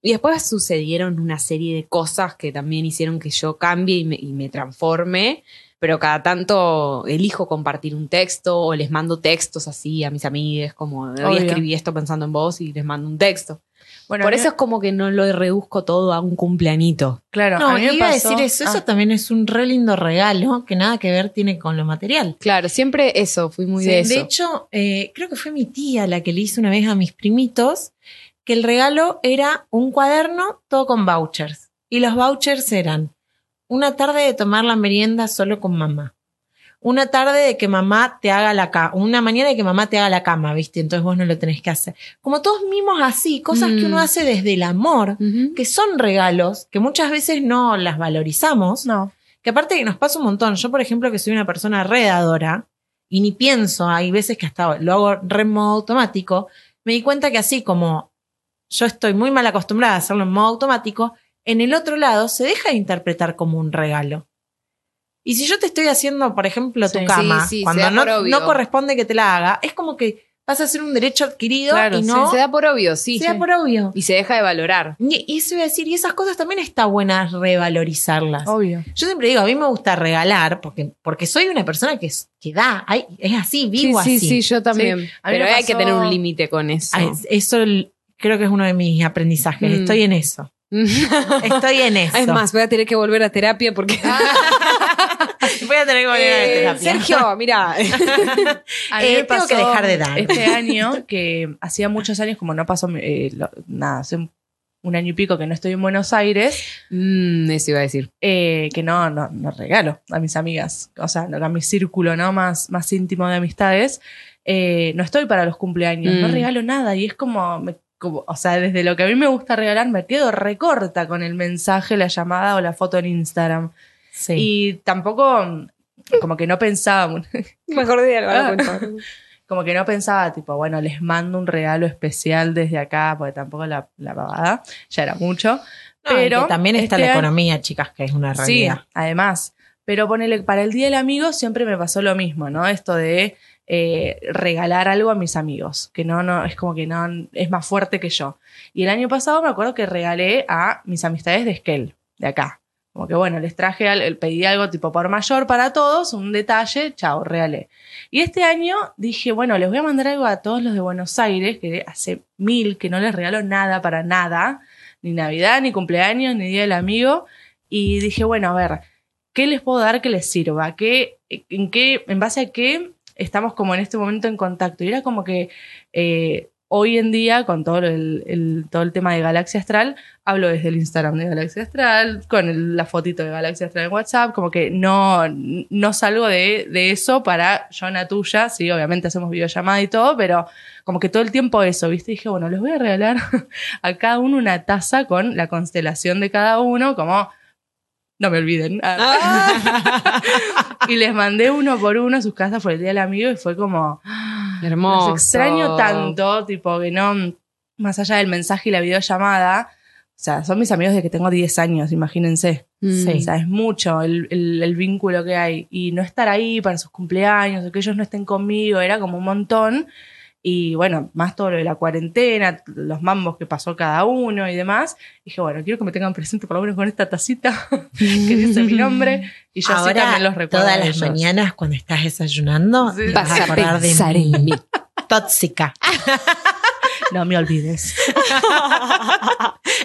Y después sucedieron una serie de cosas que también hicieron que yo cambie y me, y me transforme. pero cada tanto elijo compartir un texto o les mando textos así a mis amigas, como hoy escribí esto pensando en vos y les mando un texto. Bueno, Por a eso es como que no lo reduzco todo a un cumpleañito. claro, a No, mí me iba a decir eso. Eso Ah, también es un re lindo regalo que nada que ver tiene con lo material. Claro, siempre eso, fui muy Sí, de eso. hecho, eh, creo que fue mi tía la que le hizo una vez a mis primitos que el regalo era un cuaderno todo con vouchers. Y los vouchers eran una tarde de tomar la merienda solo con mamá. Una tarde de que mamá te haga la cama, una mañana de que mamá te haga la cama, ¿viste? Entonces vos no lo tenés que hacer. Como todos mimos así, cosas que Mm. uno hace desde el amor, que son regalos, que muchas veces no las valorizamos. no. Que aparte que nos pasa un montón. Yo, por ejemplo, que soy una persona redadora y ni pienso, hay veces que hasta lo hago re modo automático, me di cuenta que así como yo estoy muy mal acostumbrada a hacerlo en modo automático, en el otro lado se deja de interpretar como un regalo. Y si yo te estoy haciendo, por ejemplo, tu Sí, cama, sí, sí, se cuando no, no corresponde que te la haga, es como que vas a ser un derecho adquirido Claro, y no Se da por obvio, sí. se da por obvio. Y se deja de valorar. Y y eso iba a decir, y esas cosas también está buenas revalorizarlas. Obvio. Yo siempre digo, a mí me gusta regalar porque, porque soy una persona que, es- que da, hay- es así, vivo sí, así. sí, yo también. Sí, a mí Pero hay que tener un límite con eso. Es- Eso creo que es uno de mis aprendizajes. Mm. Estoy en eso. Estoy en eso. es más, voy a tener que volver a terapia porque. voy a tener que volver a Eh, terapia. Sergio, mira. A mí Eh, me tengo que pasó dejar de dar. Este año, que hacía muchos años, como no pasó, eh, lo- nada, hace un, un año y pico que no estoy en Buenos Aires, Mm, eso iba a decir. eh, que no, no, no regalo a mis amigas, o sea, a mi círculo ¿no? más, más íntimo de amistades. eh, no estoy para los cumpleaños, no Mm. regalo nada y es como, me- como, o sea, desde lo que a mí me gusta regalar, me quedo recorta con el mensaje, la llamada o la foto en Instagram. Sí. Y tampoco, como que no pensaba, Mejor de algo, Ah. como que no pensaba, tipo, bueno, les mando un regalo especial desde acá, porque tampoco la, la pavada, ya era mucho. No, pero también está este la economía, chicas, que es una Sí, realidad. además. Pero ponele, para el Día del Amigo siempre me pasó lo mismo, ¿no? Esto de eh, regalar algo a mis amigos, que no, no, es como que no, es más fuerte que yo. Y el año pasado me acuerdo que regalé a mis amistades de Esquel, de acá. Como que bueno, les traje, pedí algo tipo por mayor para todos, un detalle, chao, regalé. Y este año dije, bueno, les voy a mandar algo a todos los de Buenos Aires, que hace mil que no les regalo nada para nada, ni Navidad, ni cumpleaños, ni Día del Amigo. Y dije, bueno, a ver, ¿qué les puedo dar que les sirva? ¿Qué, en, qué, ¿En base a qué estamos como en este momento en contacto? Y era como que eh, hoy en día, con todo el, todo el tema de Galaxia Astral, hablo desde el Instagram de Galaxia Astral, con el- la fotito de Galaxia Astral en WhatsApp, como que no, no salgo de, de eso para Jonah tuya, sí, obviamente hacemos videollamada y todo, pero como que todo el tiempo eso, ¿viste? Dije, bueno, les voy a regalar a cada uno una taza con la constelación de cada uno, como... No me olviden. y les mandé uno por uno a sus casas por el Día del Amigo y fue como... Hermoso. Los extraño tanto, tipo que no, más allá del mensaje y la videollamada, o sea, son mis amigos desde que tengo 10 años, imagínense. Mm. Sí. O sea, es mucho el, el- el vínculo que hay. Y no estar ahí para sus cumpleaños, o que ellos no estén conmigo, era como un montón. Y bueno, más todo lo de la cuarentena, los mambos que pasó cada uno y demás. Dije, bueno, quiero que me tengan presente por lo menos con esta tacita que dice mi nombre. Y yo así Ahora, también los recuerdo. todas a las mañanas cuando estás desayunando, Sí. Vas a acordar de pensar mí. en mí. Tóxica. No me olvides.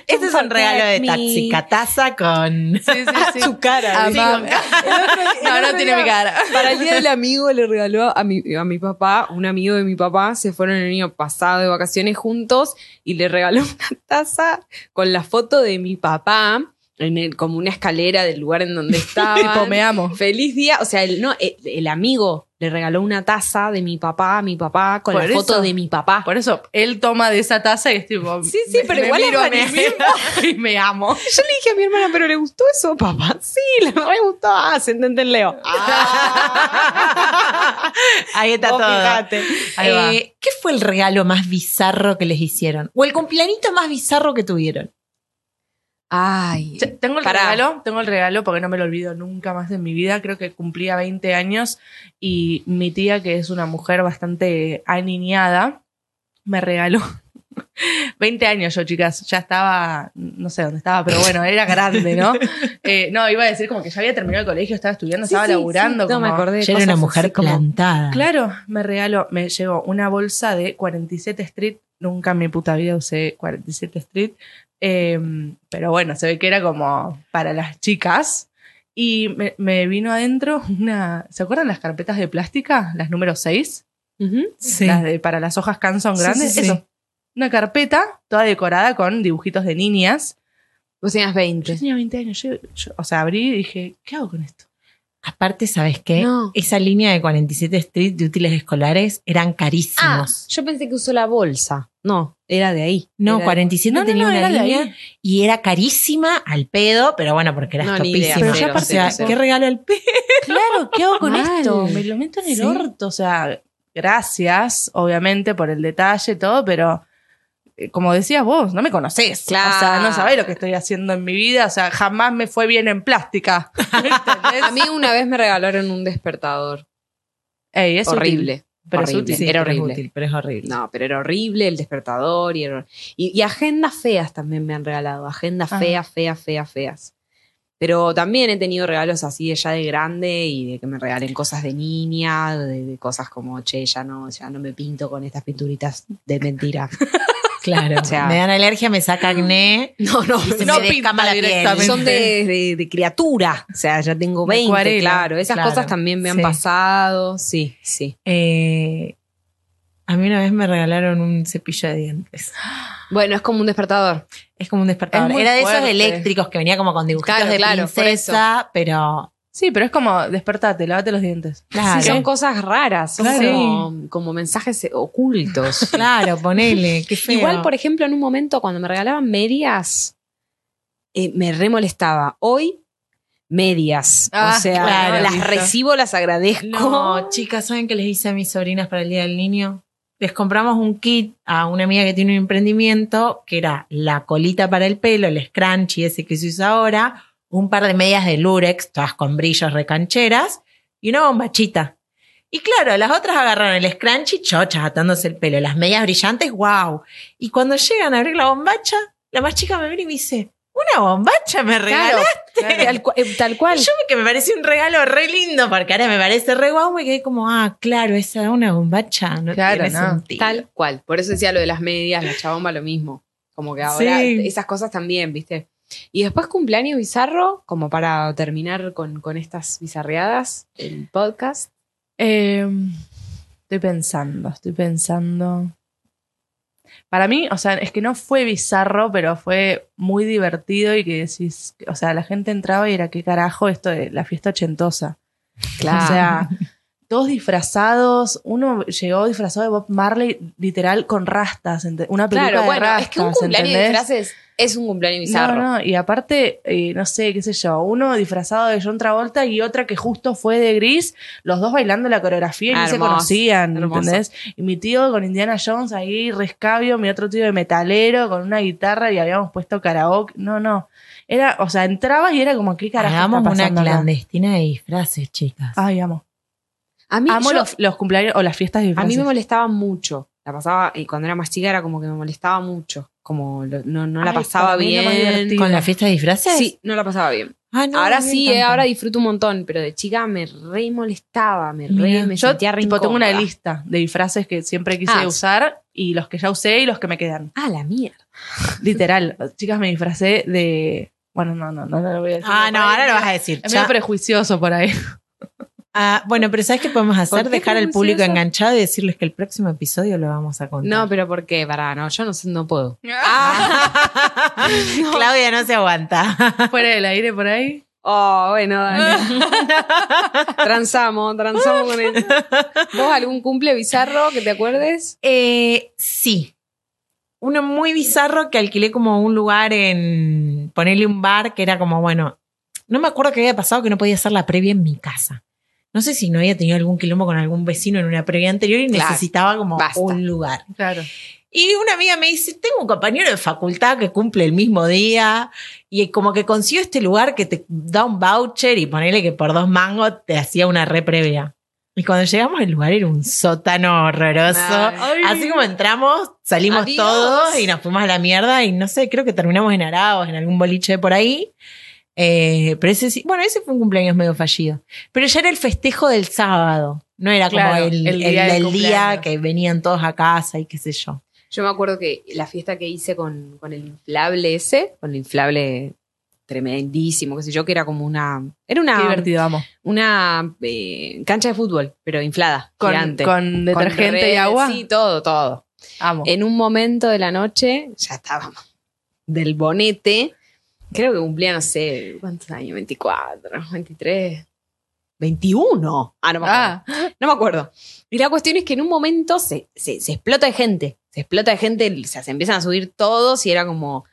Este es un regalo de me. tóxica. Taza con... Sí, sí, sí. Su cara. Sí, con cara. No, no tiene mi cara. Para el día del amigo le regaló a mi, a mi papá, un amigo de mi papá, se fueron el año pasado de vacaciones juntos y le regaló una taza con la foto de mi papá, en el, como una escalera del lugar en donde estaba. Tipo, me amo. Feliz día, o sea, el, no, el, el amigo le regaló una taza de mi papá a mi papá con Por la foto de mi papá. Por eso, él toma de esa taza y es tipo. Sí, sí, pero igual miro mismo y me amo. Yo le dije a mi hermana, ¿pero le gustó eso, papá? Sí, le re gustó. Ah, se entiende Leo. Ahí está Vos todo. Ahí. Eh, ¿Qué fue el regalo más bizarro que les hicieron? ¿O el cumpleañito más bizarro que tuvieron? Ay. Tengo el Pará. regalo, tengo el regalo porque no me lo olvido nunca más en mi vida. Creo que cumplía 20 años y mi tía, que es una mujer bastante aniñada, me regaló 20 años yo, chicas. Ya estaba, no sé dónde estaba, pero bueno, era grande, ¿no? Eh, no, iba a decir como que ya había terminado el colegio, estaba estudiando, estaba laburando. No, me como- acordé de Yo era una mujer como- plantada. Claro, me regaló, me llegó una bolsa de 47 Street. Nunca en mi puta vida usé 47 Street. Eh, pero bueno, se ve que era como para las chicas. Y me, me vino adentro una. ¿Se acuerdan las carpetas de plástica? Las número 6. Ujú. Sí. Las de para las hojas Canson grandes. sí, sí. Eso. Una carpeta toda decorada con dibujitos de niñas. Vos tenías Yo 20. tenía 20 años. Yo, yo- o sea, abrí y dije, ¿qué hago con esto? Aparte, ¿sabes qué? No. Esa línea de 47 Street de útiles escolares eran Ah, carísimos. yo pensé que usó la bolsa. No, era de ahí. no, Era- 47 No, no, tenía no, una línea y era carísima al pedo, pero bueno, porque era estopísima. Pero ya o sea, ¿qué regalo al pedo? Claro, ¿qué hago con Mal. esto? Me lo meto en el Sí. orto. O sea, gracias, obviamente, por el detalle y todo, pero como decías vos, no me conocés. Claro. O sea, no sabés lo que estoy haciendo en mi vida. O sea, jamás me fue bien en plástica. A mí una vez me regalaron un despertador. Ey, es útil, horrible. pero es útil. era pero es horrible. útil, pero es horrible. No, pero era horrible el despertador y, era- y, y agendas feas también me han regalado. Agendas Ah. feas, feas, feas, feas. Pero también he tenido regalos así de ya de grande y de que me regalen cosas de niña, de, de cosas como, che, ya no, ya no me pinto con estas pinturitas de mentira. Claro. O sea- me dan alergia, me saca acné. No, no, y se no me pinta la piel. son de, de- de criatura. O sea, ya tengo De 20, acuarela. claro. Esas Claro, cosas también me han sí. pasado. Sí, sí. Eh, a mí una vez me regalaron un cepillo de dientes. Bueno, es como un despertador. Es como un despertador. Era de esos eléctricos que venía como con dibujitos Claro, de claro, princesa, pero Sí, pero es como despertate, lavate los dientes. claro. Sí, son cosas raras, son Claro. como, como mensajes ocultos. Claro, ponele, qué feo. Igual, por ejemplo, en un momento cuando me regalaban medias, eh, me re molestaba. Hoy, medias. Ah, o sea, claro, las listo. recibo, las agradezco. No, chicas, ¿saben qué les hice a mis sobrinas para el Día del Niño? Les compramos un kit a una amiga que tiene un emprendimiento que era la colita para el pelo, el scrunchie ese que se usa ahora, un par de medias de lurex, todas con brillos recancheras, y una bombachita. Y claro, las otras agarraron el scrunchie chochas atándose el pelo, las medias brillantes, wow. Y cuando llegan a abrir la bombacha, la más chica me viene y me dice, ¿una bombacha me regalaste? Claro, tal, cu- eh, tal cual. Y yo que me pareció un regalo re lindo, porque ahora me parece re guau, me quedé como, ah, claro, esa es una bombacha, no Claro, tiene no. sentido. Tal cual. Por eso decía lo de las medias, la chabomba, lo mismo. Como que ahora Sí. esas cosas también, ¿viste? Y después cumpleaños bizarro, como para terminar con, con estas bizarreadas, el podcast. Eh, estoy pensando, estoy pensando. Para mí, o sea, es que no fue bizarro, pero fue muy divertido y que decís, o sea, la gente entraba y era, ¿qué carajo esto de la fiesta ochentosa? Claro. O sea, todos disfrazados, uno llegó disfrazado de Bob Marley, literal, con rastas, una peluca claro, de bueno, rastas, es que un cumpleaños disfraces es un cumpleaños bizarro. No, no, y aparte, eh, no sé, qué sé yo, uno disfrazado de John Travolta y otra que justo fue de gris, los dos bailando la coreografía y ni se Hermoso, conocían, hermoso. ¿entendés? Y mi tío con Indiana Jones ahí, rescabio, mi otro tío de metalero con una guitarra y habíamos puesto karaoke. No, no. Era, o sea, entrabas y era como, ¿qué carajo Hagamos está una pasando acá? clandestina de disfraces, chicas. Ay, amo. A mí, Amo yo- los, los cumpleaños o las fiestas de a disfraces. mí me molestaba mucho. La pasaba, y cuando era más chica era como que me molestaba mucho. Como lo- no, no la Ay, pasaba bien. ¿Con la fiesta de disfraces? Sí, no la pasaba bien. Ah, no, ahora sí, eh, ahora disfruto un montón, pero de chica me re molestaba, me re, Mira, me Yo sentía re tipo, tengo una lista de disfraces que siempre quise Ah, usar y los que ya usé y los que me quedan. Ah, la mierda. Literal, chicas, me disfracé de. Bueno, no, no, no, no lo voy a decir. Ah, no, ahora lo vas a decir. Es ya. medio prejuicioso por ahí. Ah, bueno, pero ¿sabes qué podemos hacer? ¿Por qué Dejar al público enganchado y decirles que el próximo episodio lo vamos a contar. No, pero ¿por qué? Pará, no, yo no sé, no puedo. Claudia no se aguanta. Fuera del aire por ahí. Oh, bueno, dale. transamos, transamos con él. ¿Vos algún cumple bizarro que te acuerdes? Eh, sí. Uno muy bizarro que alquilé como un lugar en ponerle un bar que era como, bueno, no me acuerdo qué había pasado que no podía hacer la previa en mi casa. No sé si no había tenido algún quilombo con algún vecino en una previa anterior y Claro. necesitaba como Basta. un lugar. Claro. Y una amiga me dice, tengo un compañero de facultad que cumple el mismo día y como que consiguió este lugar que te da un voucher y ponele que por dos mangos te hacía una re previa. Y cuando llegamos al lugar era un sótano horroroso. Ay. Así como entramos, salimos Adiós. todos y nos fuimos a la mierda y no sé, creo que terminamos en Araos, en algún boliche por ahí. Eh, pero ese sí, bueno, ese fue un cumpleaños medio fallido. Pero ya era el festejo del sábado. No era Claro, como el, el el día del del día que venían todos a casa y qué sé yo. Yo me acuerdo que la fiesta que hice con, con el inflable ese, con el inflable tremendísimo, qué sé yo, que era como una. Era Qué una, divertido, vamos. una eh, cancha de fútbol, pero inflada, Con, gigante. con detergente Con y agua. Sí, todo, todo. Amo. En un momento de la noche, ya estábamos del bonete. Creo que cumplía, no sé, ¿cuántos años? 24, 23, 21. Ah, no me acuerdo. Ah, No me acuerdo. Y la cuestión es que en un momento se, se, se explota de gente. Se explota de gente, o sea, se empiezan a subir todos y era como.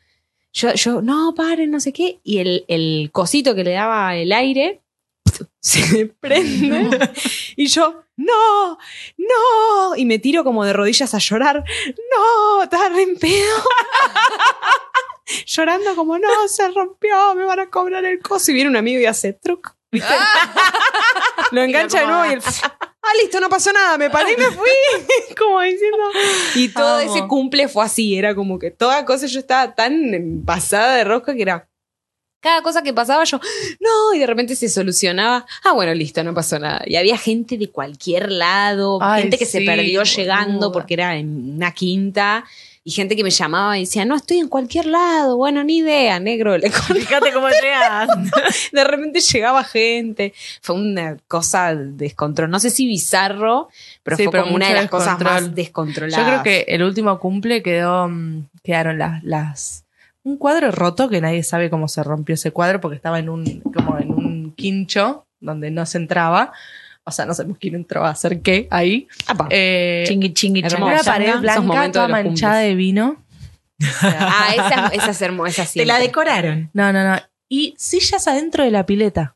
Yo, yo, no, paren, no sé qué. Y el, el cosito que le daba el aire se prende. Y yo, no, no. Y me tiro como de rodillas a llorar. No, estaba re en pedo. Llorando como, no, se rompió, me van a cobrar el coso. Y viene un amigo y hace truc. ¿viste? Lo engancha de nuevo y el... Ah, listo, no pasó nada, me paré y me fui. como diciendo. Y todo ese cumple fue así, era como que toda cosa yo estaba tan pasada de rosca que era. Cada cosa que pasaba yo, no, y de repente se solucionaba. Ah, bueno, listo, no pasó nada. Y había gente de cualquier lado, Ay, gente que se perdió llegando porque era en una quinta, y gente que me llamaba y decía, no, estoy en cualquier lado. Bueno, ni idea, negro. Le Fíjate cómo llegas. de repente llegaba gente. Fue una cosa descontrol. No sé si bizarro, pero Sí, fue pero como una de las cosas más descontroladas. Yo creo que el último cumple quedó, mm, quedaron las, las, un cuadro roto que nadie sabe cómo se rompió ese cuadro porque estaba en un, como en un quincho donde no se entraba. O sea, no sabemos quién entró a hacer qué ahí. Eh, Chingui, chingui, changui. una pared ¿no? Blanca toda de manchada de vino. Ah, esa, esa es hermosa, esa Te la decoraron. No, no, no. Y sillas adentro de la pileta.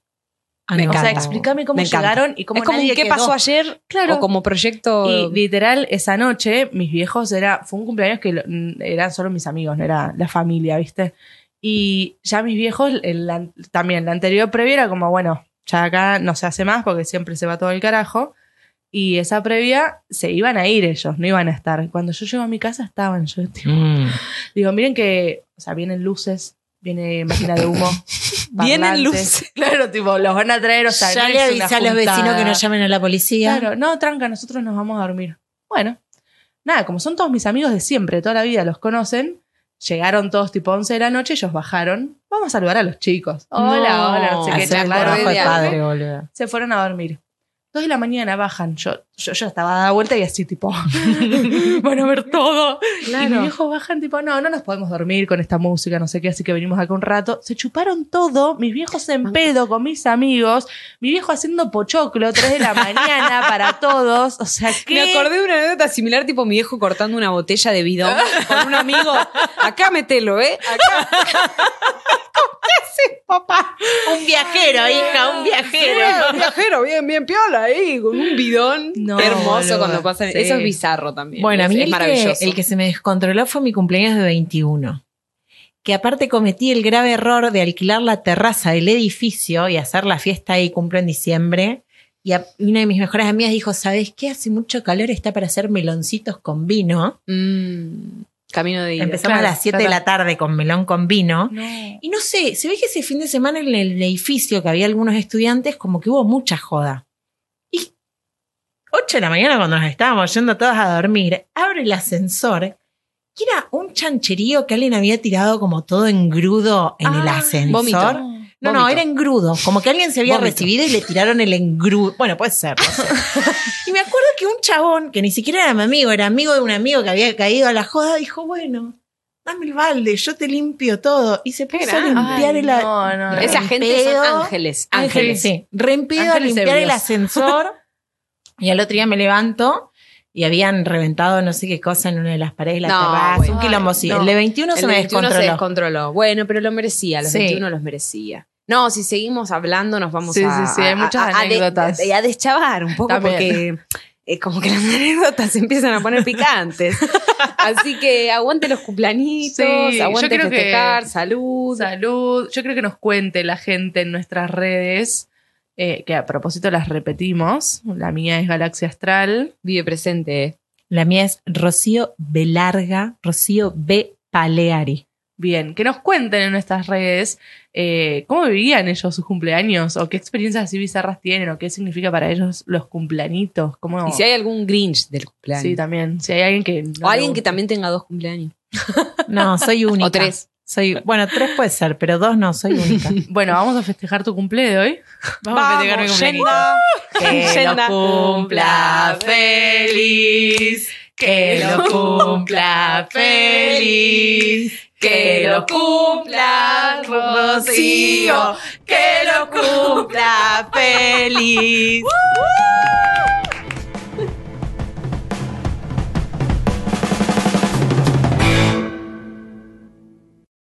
Ah, Me O sea, encanta. explícame cómo Me encanta. llegaron y cómo es como un nadie qué quedó. pasó ayer Claro. o como proyecto. Y literal, esa noche, mis viejos era, fue un cumpleaños que lo- mm, eran solo mis amigos, no era la familia, ¿viste? Y ya mis viejos, el- la- también la anterior previa era como, bueno, ya acá no se hace más porque siempre se va todo el carajo. Y esa previa se iban a ir ellos, no iban a estar. Cuando yo llego a mi casa estaban, yo tipo, Mm. digo, miren que, o sea, vienen luces, viene máquina de humo. Vienen luces. Claro, tipo, los van a traer, o sea, ya no le avisa a los vecinos que no llamen a la policía. Claro, no, tranca, nosotros nos vamos a dormir. Bueno, nada, como son todos mis amigos de siempre, toda la vida los conocen, llegaron todos tipo 11 de la noche, ellos bajaron. Vamos a saludar a los chicos. Hola, hola, no sé qué, Hacer el charlar charlaron. trabajo de de padre, boludo. Se fueron a dormir. Dos de la mañana bajan. Yo, yo, yo estaba dada vuelta y así, tipo, van a ver todo. Y mis viejos bajan, tipo, no, no nos podemos dormir con esta música, no sé qué, así que venimos acá un rato. Se chuparon todo, mis viejos en pedo con mis amigos, mi viejo haciendo pochoclo, 3 de la mañana para todos. O sea, ¿qué? Me acordé de una anécdota similar, tipo mi viejo cortando una botella de bidón con un amigo. Acá metelo, ¿eh? Acá. ¿Qué haces, papá? Un viajero, hija, un viajero. Un viajero, bien, bien piola ahí, con un bidón. No, Hermoso cuando pasa. Sí. Eso es bizarro también. Bueno, a Es- mí es el que, maravilloso. el que se me descontroló fue mi cumpleaños de 21. Que aparte cometí el grave error de alquilar la terraza del edificio y hacer la fiesta ahí, cumplo en diciembre. Y a- y una de mis mejores amigas dijo, ¿sabes qué? Hace mucho calor, está para hacer meloncitos con vino. Mm, camino de ida. Empezamos claro, a las 7 ya de la tarde con melón con vino. No. Y no sé, se ve que ese fin de semana en el edificio que había algunos estudiantes, como que hubo mucha joda. Y 8 de la mañana cuando nos estábamos yendo todos a dormir, abre el ascensor y era un chancherío que alguien había tirado como todo engrudo en el Ah, ascensor. No, no, era engrudo. Como que alguien se había Vómito. recibido y le tiraron el engrudo. Bueno, puede ser, no sé. y me acuerdo que un chabón, que ni siquiera era mi amigo, era amigo de un amigo que había caído a la joda, dijo, bueno, dame el balde, yo te limpio todo. Y se puso a limpiar Ay, el... no, no, no. Esa gente son ángeles. Ángeles, Ángeles. sí. Re en pedo a limpiar el ascensor. y al otro día me levanto y habían reventado no sé qué cosa en una de las paredes de la No, terraza. bueno. Un quilombo no. El de 21 se El me 21 se descontroló. descontroló. Bueno, pero lo merecía. Los Sí. 21 los merecía. No, si seguimos hablando nos vamos Sí, a... sí, sí, hay muchas a- a de- anécdotas. A, a deschavar un poco También. porque es como que las anécdotas se empiezan a poner picantes. Así que aguante los cumpleañitos, Sí, aguante creo que- festejar, salud. Salud. Yo creo que nos cuente la gente en nuestras redes eh, que a propósito las repetimos. La mía es Galaxia Astral. Vive presente. La mía es Rocío Belarga, Rocío B. Paleari. Bien, que nos cuenten en nuestras redes eh, cómo vivían ellos sus cumpleaños o qué experiencias así bizarras tienen o qué significa para ellos los cumpleañitos. Cómo... Y si hay algún Grinch del cumpleaños. Sí, también. Si hay alguien que... no o alguien que también tenga dos cumpleaños. No, soy única. O tres. Soy, bueno, tres puede ser, pero dos no, soy única. Bueno, vamos a festejar tu cumple de hoy. Vamos, a festejar mi cumpleaños. Que Yenda. lo cumpla feliz, que lo cumpla feliz, que lo cumpla Rocío, que lo cumpla feliz.